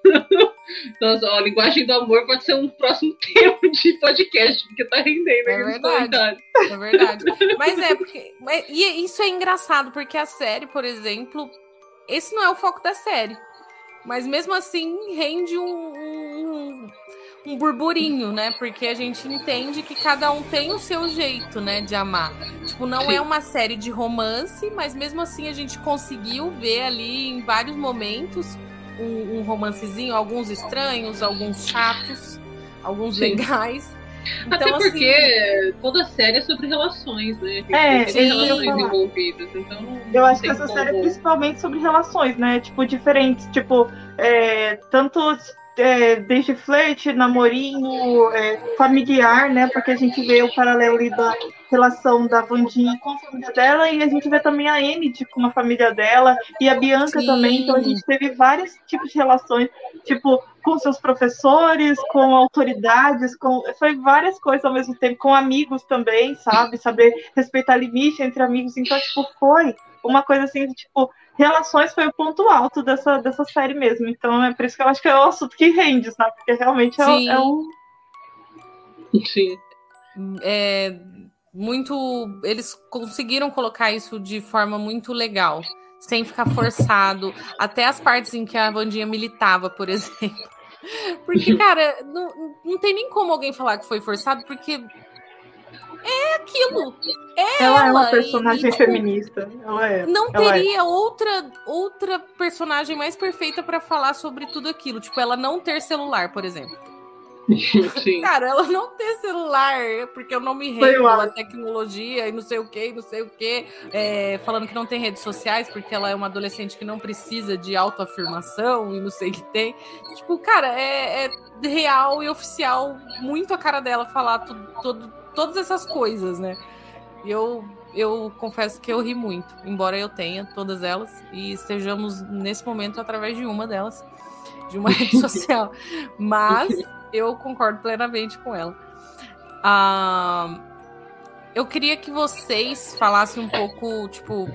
Nossa, ó, a linguagem do amor pode ser um próximo tema de podcast, porque tá rendendo É verdade. É verdade. Mas é, porque. mas- E isso é engraçado, porque a série, por exemplo, esse não é o foco da série. Mas mesmo assim rende um, um, um burburinho, né? Porque a gente entende que cada um tem o seu jeito, né, de amar. Tipo, não é uma série de romance, mas mesmo assim a gente conseguiu ver ali em vários momentos um, um romancezinho, alguns estranhos, alguns chatos, alguns Sim. legais. Até Então, assim, porque toda série é sobre relações, né? Tem, É, tem relações envolvidas. Então não, Eu não acho que essa série é principalmente sobre relações, né? Tipo, diferentes. Tipo, é, tanto é, desde flerte, namorinho, é, familiar, né? Porque a gente vê o paralelo ali da relação da Vandinha com a família dela e a gente vê também a Enid com a família dela e a Bianca Sim. também. Então a gente teve vários tipos de relações, tipo, com seus professores, com autoridades, com foi várias coisas ao mesmo tempo, com amigos também, sabe? Saber respeitar limite entre amigos. Então, tipo, foi uma coisa assim, tipo, relações foi o ponto alto dessa, dessa série mesmo. Então é por isso que eu acho que é o assunto que rende, sabe? Porque realmente é, o- Sim. é o. Sim. é muito. Eles conseguiram colocar isso de forma muito legal, sem ficar forçado. Até as partes em que a Vandinha militava, por exemplo. Porque, cara, não, não tem nem como alguém falar que foi forçado, porque é aquilo. É Ela é uma ela, personagem e, tipo, feminista. Ela é. Não Ela é. teria outra outra personagem mais perfeita pra falar sobre tudo aquilo. Tipo, ela não ter celular, por exemplo. Sim. Cara, ela não ter celular, porque eu não me rendo à tecnologia e não sei o que, não sei o que. falando que não tem redes sociais, porque ela é uma adolescente que não precisa de autoafirmação e não sei o que tem. Tipo, cara, é, é real e oficial, muito a cara dela falar tudo, todo- todas essas coisas, né? E eu, eu confesso que eu ri muito, embora eu tenha todas elas e estejamos nesse momento através de uma delas, de uma rede social. Mas eu concordo plenamente com ela. Ah, eu queria que vocês falassem um pouco, tipo,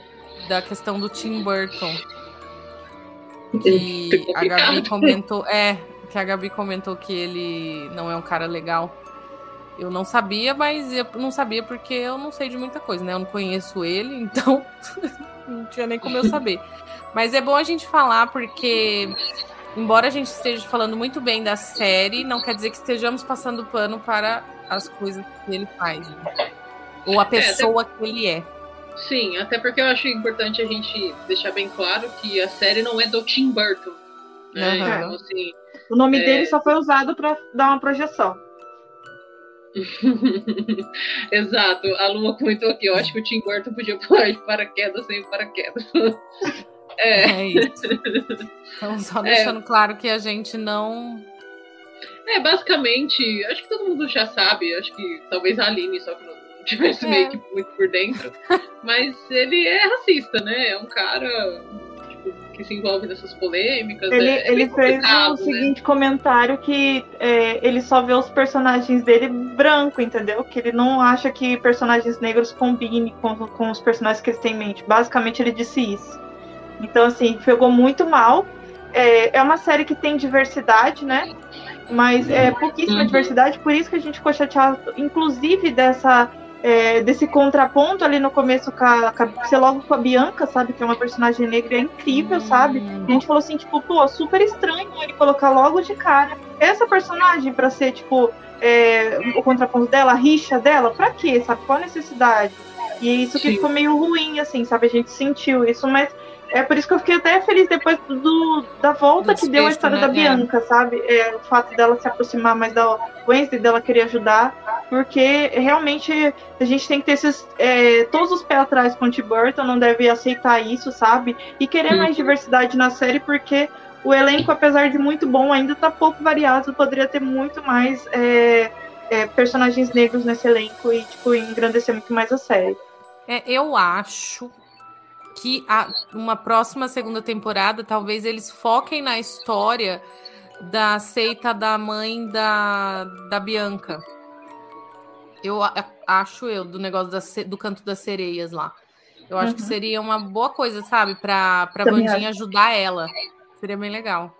da questão do Tim Burton. Que a Gabi comentou. É, que a Gabi comentou que ele não é um cara legal. Eu não sabia, mas eu não sabia porque eu não sei de muita coisa, né? Eu não conheço ele, então não tinha nem como eu saber. Mas é bom a gente falar porque, embora a gente esteja falando muito bem da série, não quer dizer que estejamos passando pano para as coisas que ele faz. né? Ou a pessoa que ele é. Sim, até porque eu acho importante a gente deixar bem claro que a série não é do Tim Burton. Né? Uhum. Então, assim, O nome É. dele só foi usado pra dar uma projeção. Exato, a Luma comentou aqui, eu acho que o Tim Burton podia pular de paraquedas sem paraquedas. É, É isso. Então, só deixando claro que a gente não. é, basicamente, acho que todo mundo já sabe, acho que talvez a Aline só que não não tivesse É. meio que muito por dentro, mas ele é racista, né? É um cara que se envolve nessas polêmicas. Ele, é, é ele fez o né? seguinte comentário que é, ele só vê os personagens dele branco, entendeu? Que ele não acha que personagens negros combinem com, com os personagens que ele tem em mente. Basicamente ele disse isso. Então, assim, pegou muito mal. É, é uma série que tem diversidade, né? Mas é pouquíssima Uhum. diversidade, por isso que a gente ficou chateado, inclusive, dessa. É, desse contraponto ali no começo com a, com a- ser logo com a Bianca, sabe? Que é uma personagem negra é incrível, sabe? E a gente falou assim, tipo, pô, super estranho ele colocar logo de cara essa personagem pra ser, tipo, é, o contraponto dela, a rixa dela, pra quê, sabe? Qual a necessidade? E isso que ficou meio ruim, assim, sabe? A gente sentiu isso, mas é por isso que eu fiquei até feliz depois do, da volta Do que deu a história né? da Bianca, sabe? É, o fato dela se aproximar mais da Wednesday, dela querer ajudar, porque realmente a gente tem que ter esses, é, todos os pés atrás com o Tim Burton, não deve aceitar isso, sabe? E querer mais diversidade na série, porque o elenco, apesar de muito bom, ainda tá pouco variado, poderia ter muito mais é, é, personagens negros nesse elenco e, tipo, engrandecer muito mais a série. É, eu acho que a- uma próxima segunda temporada, talvez eles foquem na história da seita da mãe da, da Bianca. Eu a- acho eu, do negócio da do canto das sereias lá. Eu acho que Uhum. seria uma boa coisa, sabe? Pra, pra Também Bandinha ajudar ela. Seria bem legal.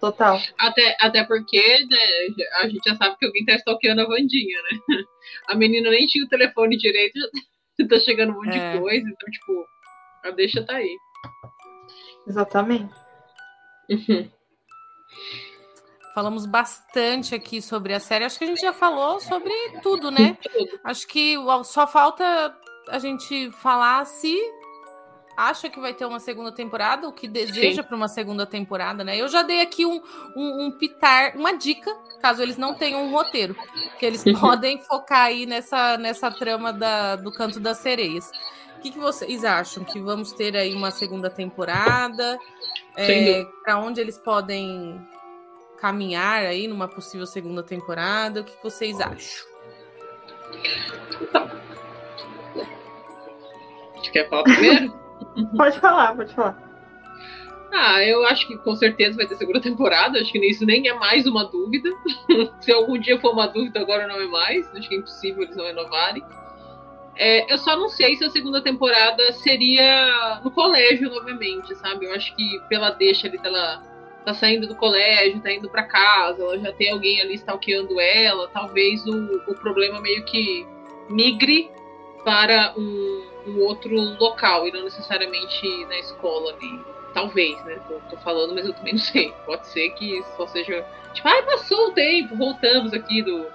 Total. Até, até porque né, a gente já sabe que alguém tá stalkeando a Vandinha, né? A menina nem tinha o telefone direito, já tá chegando um monte É. de coisa, então, tipo, a deixa tá aí. Exatamente. Falamos bastante aqui sobre a série. Acho que a gente já falou sobre tudo, né? Acho que só falta a gente falar se acha que vai ter uma segunda temporada, o que deseja para uma segunda temporada, né? Eu já dei aqui um, um, um pitar, uma dica, caso eles não tenham um roteiro, que eles podem focar aí nessa, nessa trama da, do canto das sereias. O que, que vocês acham? Que vamos ter aí uma segunda temporada? Sem para onde eles podem caminhar aí numa possível segunda temporada? O que, que vocês acham? Você quer falar primeiro? Pode falar, pode falar. Ah, eu acho que com certeza vai ter segunda temporada. Acho que isso nem é mais uma dúvida. Se algum dia for uma dúvida, agora não é mais. Acho que é impossível eles não renovarem. É, eu só não sei se a segunda temporada seria no colégio novamente, sabe? Eu acho que pela deixa ali dela tá saindo do colégio, tá indo para casa, ela já tem alguém ali stalkeando ela, talvez o, o problema meio que migre para um, um outro local e não necessariamente na escola ali. Talvez, né? Tô, tô, falando, mas eu também não sei. Pode ser que só seja. Tipo, ai, passou o tempo, voltamos aqui do,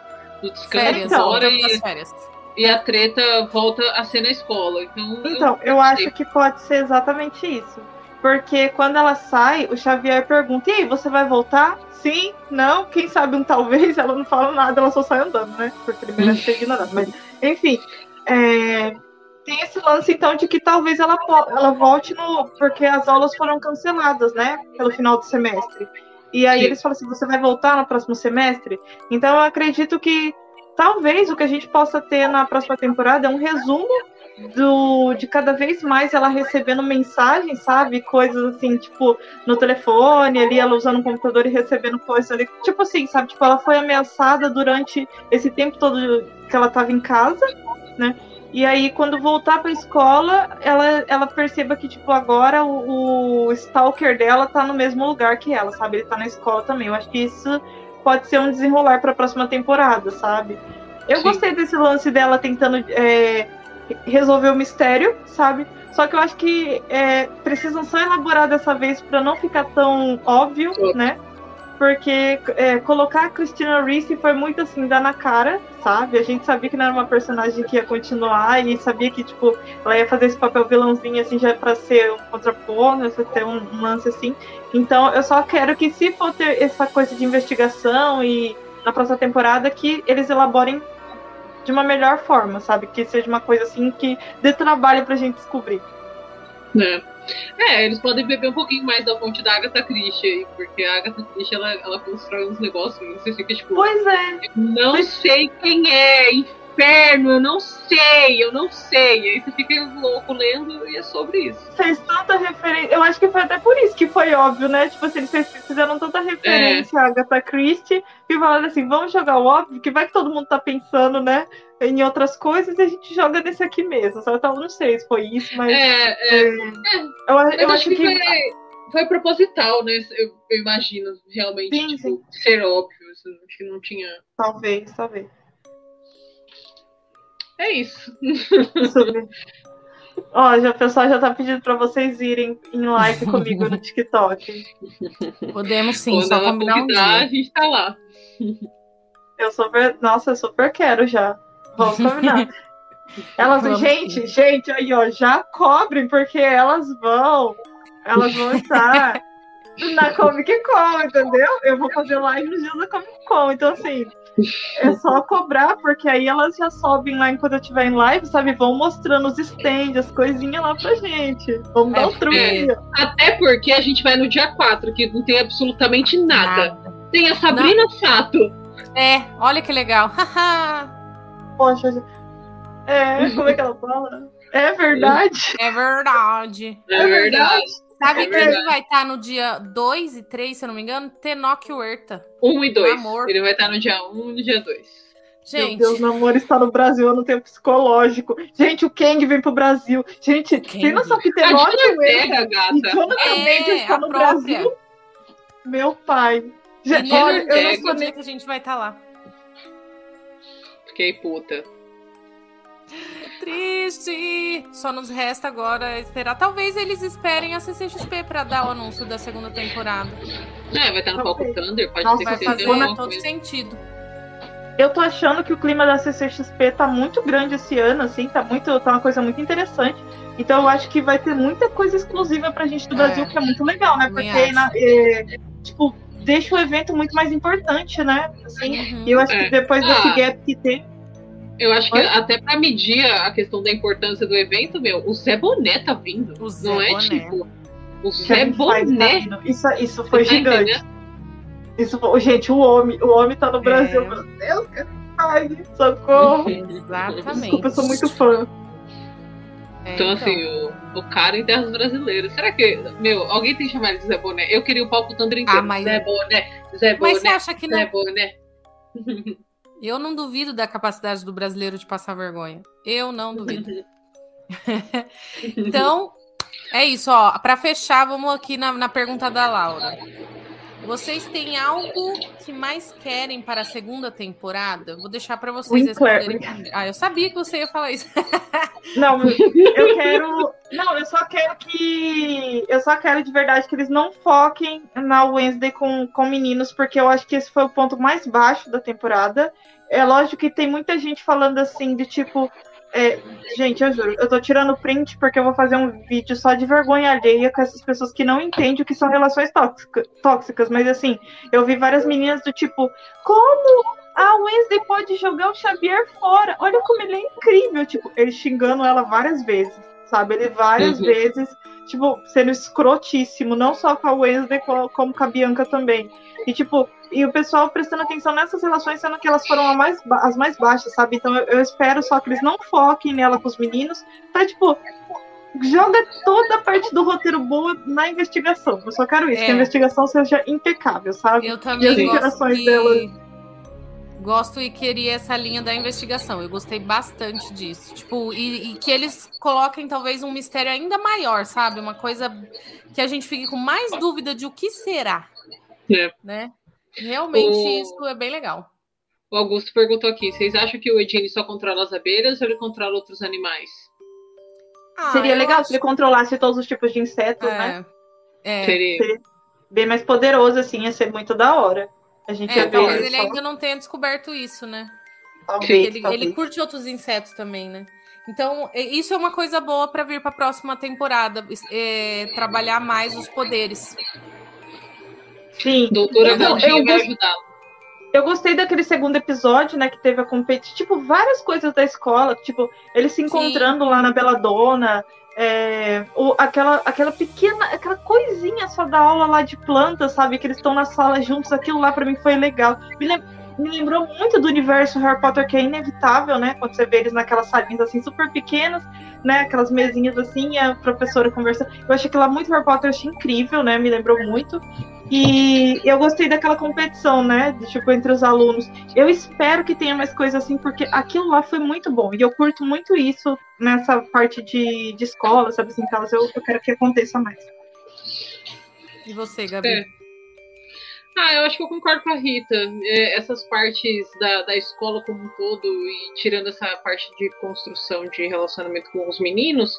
do descanso Férias, agora e, férias. E a treta volta a ser na escola. Então, Então, eu não acho que pode ser exatamente isso. Porque quando ela sai, o Xavier pergunta: e aí, você vai voltar? Sim? Não? Quem sabe um talvez? Ela não fala nada, ela só sai andando, né? Porque ele merece ser ignorado. Mas, enfim. é, Tem esse lance, então, de que talvez ela, ela volte no. Porque as aulas foram canceladas, né? Pelo final do semestre. E aí Sim. eles falam assim: você vai voltar no próximo semestre? Então eu acredito que talvez o que a gente possa ter na próxima temporada é um resumo do de cada vez mais ela recebendo mensagens, sabe? Coisas assim, tipo, no telefone, ali ela usando o computador e recebendo coisas ali. Tipo assim, sabe? Tipo, ela foi ameaçada durante esse tempo todo que ela tava em casa, né? E aí, quando voltar pra escola, ela, ela perceba que, tipo, agora o, o stalker dela tá no mesmo lugar que ela, sabe? Ele tá na escola também. Eu acho que isso pode ser um desenrolar pra próxima temporada, sabe? Eu Sim. gostei desse lance dela tentando é, resolver o mistério, sabe? Só que eu acho que é, precisam só elaborar dessa vez pra não ficar tão óbvio, Sim. né? porque é, colocar a Christina Ricci foi muito assim, dar na cara, sabe? A gente sabia que não era uma personagem que ia continuar e sabia que, tipo, ela ia fazer esse papel vilãozinho, assim, já pra ser um contraponto, pra ter um, um lance assim. Então, eu só quero que, se for ter essa coisa de investigação e na próxima temporada, que eles elaborem de uma melhor forma, sabe? Que seja uma coisa assim que dê trabalho pra gente descobrir. É. É, eles podem beber um pouquinho mais da fonte da Agatha Christie, porque a Agatha Christie ela, ela constrói uns negócios e você fica tipo. Pois é. Não Mas... sei quem é, inferno, eu não sei, eu não sei. E aí você fica louco lendo e é sobre isso. Fez tanta referência. Eu acho que foi até por isso que foi óbvio, né? Tipo assim, eles fizeram tanta referência é. à Agatha Christie e falaram assim: vamos jogar o óbvio, que vai que todo mundo tá pensando, né? Em outras coisas e a gente joga nesse aqui mesmo. Só então, não sei se foi isso, mas. É, é, é, eu, eu acho que. que... Foi, foi, proposital, né? Eu, eu imagino, realmente, sim, tipo, sim. ser óbvio. Assim, acho que não tinha. Talvez, talvez. É isso. Ó, já, o pessoal já tá pedindo pra vocês irem em live comigo no TikTok. Podemos sim, Quando só combinar um dia. a gente tá lá. Eu super. Nossa, eu super quero já. Vamos combinar. Elas, Vamos gente, sim. gente, aí, ó, já cobrem, porque elas vão. Elas vão estar na Comic Con, entendeu? Eu vou fazer live nos dias da Comic Con. Então, assim, é só cobrar, porque aí elas já sobem lá enquanto eu estiver em live, sabe? Vão mostrando os stands, as coisinhas lá pra gente. Vamos é, dar um truque. É, até porque a gente vai no dia 4, que não tem absolutamente nada. nada. Tem a Sabrina não. Sato. É, olha que legal. poxa, é, como é que ela fala? É verdade. É verdade. É verdade. Sabe é quem verdade. vai estar no dia 2 e 3, se eu não me engano? Tenoch Huerta. 1 um e 2. Ele vai estar no dia 1 um e no dia 2. Gente. Meu Deus, meu amor está no Brasil, eu não tenho psicológico. Gente, o Kang vem pro Brasil. Gente, tem noção que Tenoch Huerta e Jonathan é, está no Brasil? Meu pai. Gente, olha, eu não sou nem... que a gente vai estar lá. Fiquei puta. Triste! Só nos resta agora esperar. Talvez eles esperem a CCXP para dar o anúncio da segunda temporada. É, vai estar no palco Thunder, pode Nossa, ser vai que fazer todo coisa. sentido. Eu tô achando que o clima da CCXP tá muito grande esse ano, assim, tá muito, tá uma coisa muito interessante. Então eu acho que vai ter muita coisa exclusiva pra gente do é, Brasil, que é muito legal, né? Porque, na, é, tipo, deixa o evento muito mais importante, né? Assim, uhum. E eu acho é. que depois desse ah, gap que tem. Eu acho que até para medir a questão da importância do evento, meu, o Zé Boné tá vindo. O Zé não é Boné. tipo. O Zé Boné. Isso, isso foi Você tá gigante. Tá isso foi, gente, o homem, o homem tá no Brasil. É. Meu Deus, ai, socorro. Exatamente. Desculpa, eu sou muito fã. É, então, então, assim, o, o cara em terras brasileiras. Será que, meu, alguém tem ele de Zé Boné? Eu queria o palco Thunder inteiro. Ah, mas... Zé Boné, Zé Boné. Mas você acha que não? Zé Boné. Eu não duvido da capacidade do brasileiro de passar vergonha. Eu não duvido. então, é isso, ó. Para fechar, vamos aqui na, na pergunta da Laura. Vocês têm algo que mais querem para a segunda temporada? Vou deixar para vocês responderem. Ah, eu sabia que você ia falar isso. Não, eu quero. Não, eu só quero que. Eu só quero de verdade que eles não foquem na Wednesday com, com meninos, porque eu acho que esse foi o ponto mais baixo da temporada. É lógico que tem muita gente falando assim, de tipo, é, gente, eu juro, eu tô tirando print porque eu vou fazer um vídeo só de vergonha alheia com essas pessoas que não entendem o que são relações tóxica, tóxicas. Mas assim, eu vi várias meninas do tipo, como a Wednesday pode jogar o Xavier fora? Olha como ele é incrível. Tipo, ele xingando ela várias vezes, sabe? Ele várias uhum. vezes, tipo, sendo escrotíssimo, não só com a Wednesday, como com a Bianca também. E tipo, e o pessoal prestando atenção nessas relações, sendo que elas foram mais, as mais baixas, sabe? Então eu, eu, espero só que eles não foquem nela com os meninos, tá? Tipo, joga toda a parte do roteiro boa na investigação. Eu só quero isso, é. que a investigação seja impecável, sabe? Eu também e as interações que... dela. Gosto e queria essa linha da investigação. Eu gostei bastante disso. Tipo, e, e, que eles coloquem talvez um mistério ainda maior, sabe? Uma coisa que a gente fique com mais dúvida de o que será. É. Né? Realmente o... isso é bem legal. O Augusto perguntou aqui: vocês acham que o Eugene só controla as abelhas ou ele controla outros animais? Ah, Seria legal acho... se ele controlasse todos os tipos de insetos, é. né? É. Seria. bem mais poderoso, assim, ia ser muito da hora. A gente é, ia talvez ver ele só- ainda não tenha descoberto isso, né? talvez, Ele, talvez. ele curte outros insetos também, né? Então, é- isso é uma coisa boa para vir para a próxima temporada, é, trabalhar mais os poderes. Sim, Doutora eu Vandinha vai ajudá-lo. Eu gostei daquele segundo episódio, né, que teve a competição, tipo, várias coisas da escola, tipo, eles se encontrando lá na Beladona, é, o, aquela, aquela pequena, aquela coisinha só da aula lá de planta, sabe, que eles estão na sala juntos, aquilo lá pra mim foi legal. Me, lem- me lembrou muito do universo Harry Potter, que é inevitável, né, quando você vê eles naquelas salinhas, assim, super pequenas, né, aquelas mesinhas assim, e a professora conversando. Eu achei aquilo lá muito Harry Potter, eu achei incrível, né, me lembrou muito. E eu gostei daquela competição, né? de, tipo, entre os alunos. Eu espero que tenha mais coisa assim, porque aquilo lá foi muito bom. E eu curto muito isso nessa parte de, de escola, sabe assim, tal. Eu, eu quero que aconteça mais. E você, Gabi? É. Ah, eu acho que eu concordo com a Rita. É, essas partes da, da escola como um todo, e tirando essa parte de construção de relacionamento com os meninos,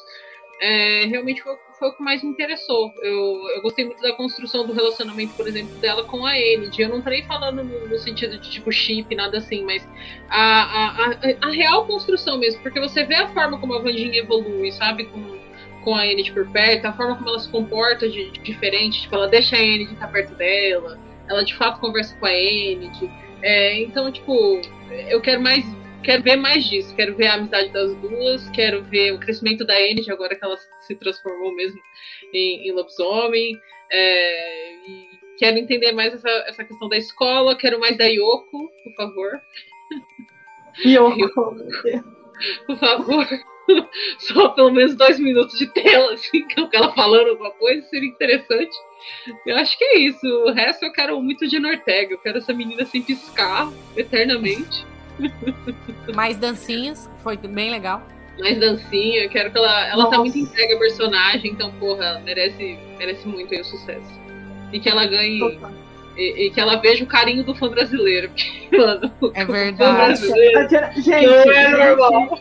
é, realmente foi, foi o que mais me interessou. Eu, eu gostei muito da construção do relacionamento, por exemplo, dela com a Enid. Eu não nem falando no, no sentido de tipo chip, nada assim, mas a, a, a, a real construção mesmo, porque você vê a forma como a Vandinha evolui, sabe? Com, com a Enid por perto, a forma como ela se comporta de, de diferente, tipo, ela deixa a Enid estar perto dela, ela de fato conversa com a Enid. É, então, tipo, eu quero mais. Quero ver mais disso, quero ver a amizade das duas, quero ver o crescimento da Enid agora que ela se transformou mesmo em, em lobisomem. É, quero entender mais essa, essa questão da escola, quero mais da Yoko, por favor. E eu, Por favor. Só pelo menos dois minutos de tela, assim, com ela falando alguma coisa, seria interessante. Eu acho que é isso. O resto eu quero muito de Ortega. Eu quero essa menina sem piscar eternamente. Mais dancinhas, foi bem legal. Mais dancinha. Eu quero que ela. Ela tá Nossa. muito entregue ao personagem, então, porra, ela merece, merece muito aí o sucesso. E que ela ganhe. E, e que ela veja o carinho do fã brasileiro. Porque, mano, É verdade. brasileiro A Diana, gente, não é normal.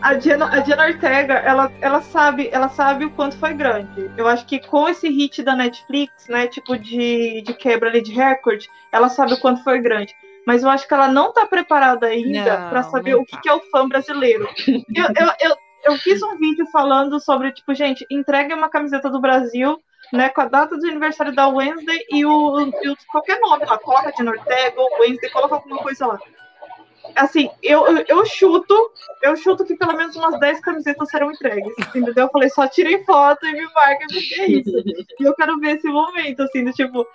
a Diana, a Diana Ortega, ela, ela sabe, ela sabe o quanto foi grande. Eu acho que com esse hit da Netflix, né, tipo de, de quebra ali de recorde, ela sabe o quanto foi grande. Mas eu acho que ela não tá preparada ainda pra saber o que, tá. que é o fã brasileiro. Eu, eu, eu, eu fiz um vídeo falando sobre, tipo, gente, entregue uma camiseta do Brasil, né, com a data do aniversário da Wednesday e o, e o qualquer nome lá, coloca Diana Ortega ou Wednesday, coloca alguma coisa lá. Assim, eu, eu, eu chuto, eu chuto que pelo menos umas 10 camisetas serão entregues, entendeu? Eu falei, só tirem foto e me marquem, porque é isso. E eu quero ver esse momento, assim, do tipo,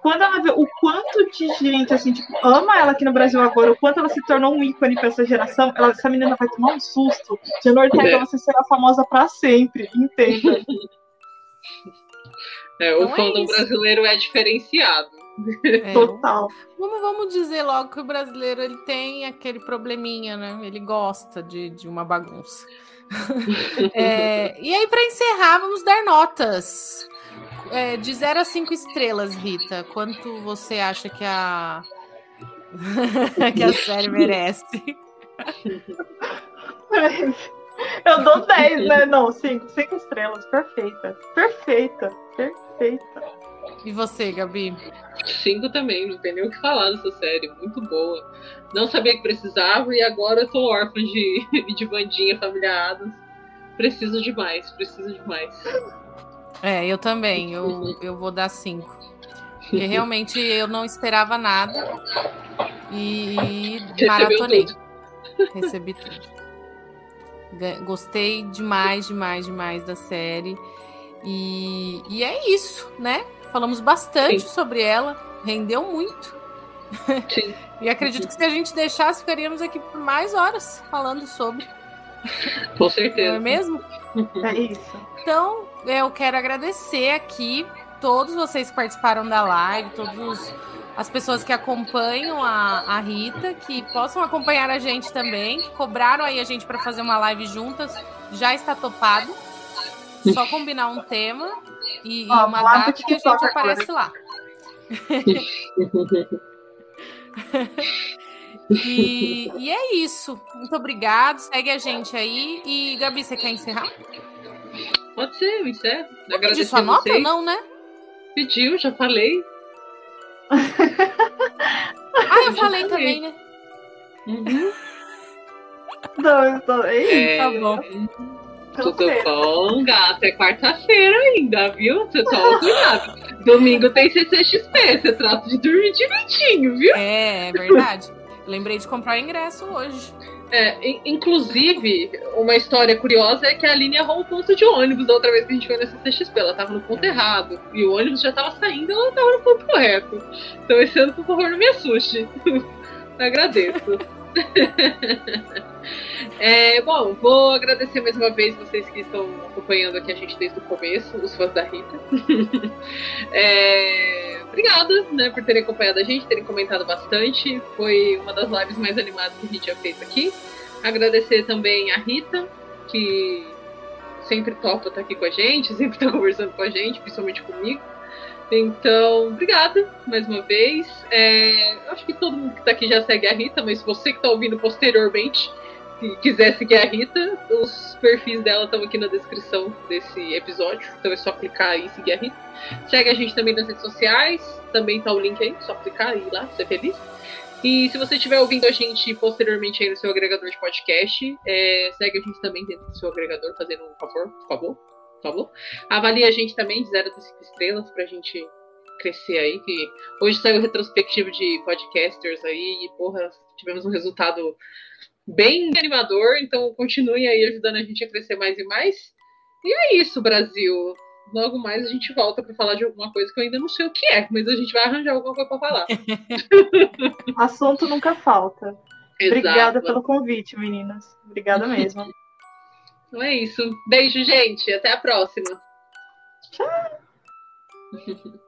quando ela vê o quanto de gente, assim, tipo, ama ela aqui no Brasil agora, o quanto ela se tornou um ícone pra essa geração, ela, essa menina vai tomar um susto. Diana Ortega, É. você será famosa pra sempre, entenda. É, o Então é fandom isso. brasileiro é diferenciado. É, Total. Vamos, vamos dizer logo que o brasileiro ele tem aquele probleminha, né? Ele gosta de, de uma bagunça. É, e aí, para encerrar, vamos dar notas. É, de 0 a 5 estrelas, Rita. Quanto você acha que a, que a série merece? Eu dou 10, né? Não, 5. 5 estrelas. Perfeita. Perfeita. Perfeita. E você, Gabi? Cinco também, não tem nem o que falar dessa série. Muito boa. Não sabia que precisava e agora eu tô órfã de, de bandinha família Adams. Preciso demais, preciso demais. É, eu também. Eu, eu vou dar 5. Porque realmente eu não esperava nada. E Recebeu maratonei. tudo. Recebi tudo. Gostei demais, demais, demais da série. E, e é isso, né? Falamos bastante Sim. sobre ela. Rendeu muito. Sim. E acredito que se a gente deixasse, ficaríamos aqui por mais horas falando sobre. Com Não é certeza. mesmo? É isso. Então, eu quero agradecer aqui todos vocês que participaram da live, todas os- as pessoas que acompanham a, a Rita, que possam acompanhar a gente também, que cobraram aí a gente para fazer uma live juntas, já está topado. Só combinar um tema e, e Ó, uma lá no data que a gente aparece lá. E, e é isso. Muito obrigado. Segue a gente aí. E, Gabi, você quer encerrar? Pode ser, eu encerro. Agradecer sua nota ou não, né? Pediu, já falei. Ah, eu falei também, né? Uhum. Não, eu tô. Ei, É, tá bom. Tudo bom, gata? É quarta-feira ainda, viu? Você toma cuidado. Domingo tem CCXP, você trata de dormir direitinho, viu? É, é verdade. Lembrei de comprar o ingresso hoje. É, in- inclusive, uma história curiosa é que a Aline errou o ponto de ônibus da outra vez que a gente foi na CCXP. Ela tava no ponto errado. E o ônibus já tava saindo ela tava no ponto correto. Então esse ano, por favor, não me assuste. Agradeço. É, bom, vou agradecer mais uma vez vocês que estão acompanhando aqui a gente desde o começo, os fãs da Rita. É, obrigada né, por terem acompanhado a gente, terem comentado bastante. Foi uma das lives mais animadas que a gente já fez aqui. Agradecer também a Rita, que sempre topa estar aqui com a gente, sempre está conversando com a gente, principalmente comigo. Então, obrigada mais uma vez. É, acho que todo mundo que está aqui já segue a Rita, mas você que está ouvindo posteriormente, se quiser seguir a Rita, os perfis dela estão aqui na descrição desse episódio. Então é só clicar aí e seguir a Rita. Segue a gente também nas redes sociais, também tá o link aí, só clicar e ir lá, ser feliz. E se você estiver ouvindo a gente posteriormente aí no seu agregador de podcast, é, segue a gente também dentro do seu agregador, fazendo um favor, por favor, por favor. Avalie a gente também de 0 a 5 estrelas pra gente crescer aí, que hoje saiu o retrospectivo de podcasters aí e, porra, tivemos um resultado bem animador, então continue aí ajudando a gente a crescer mais e mais. E é isso, Brasil. Logo mais a gente volta para falar de alguma coisa que eu ainda não sei o que é, mas a gente vai arranjar alguma coisa para falar. Assunto nunca falta. Obrigada Exato. pelo convite, meninas. Obrigada mesmo. Então é isso. Beijo, gente. Até a próxima. Tchau.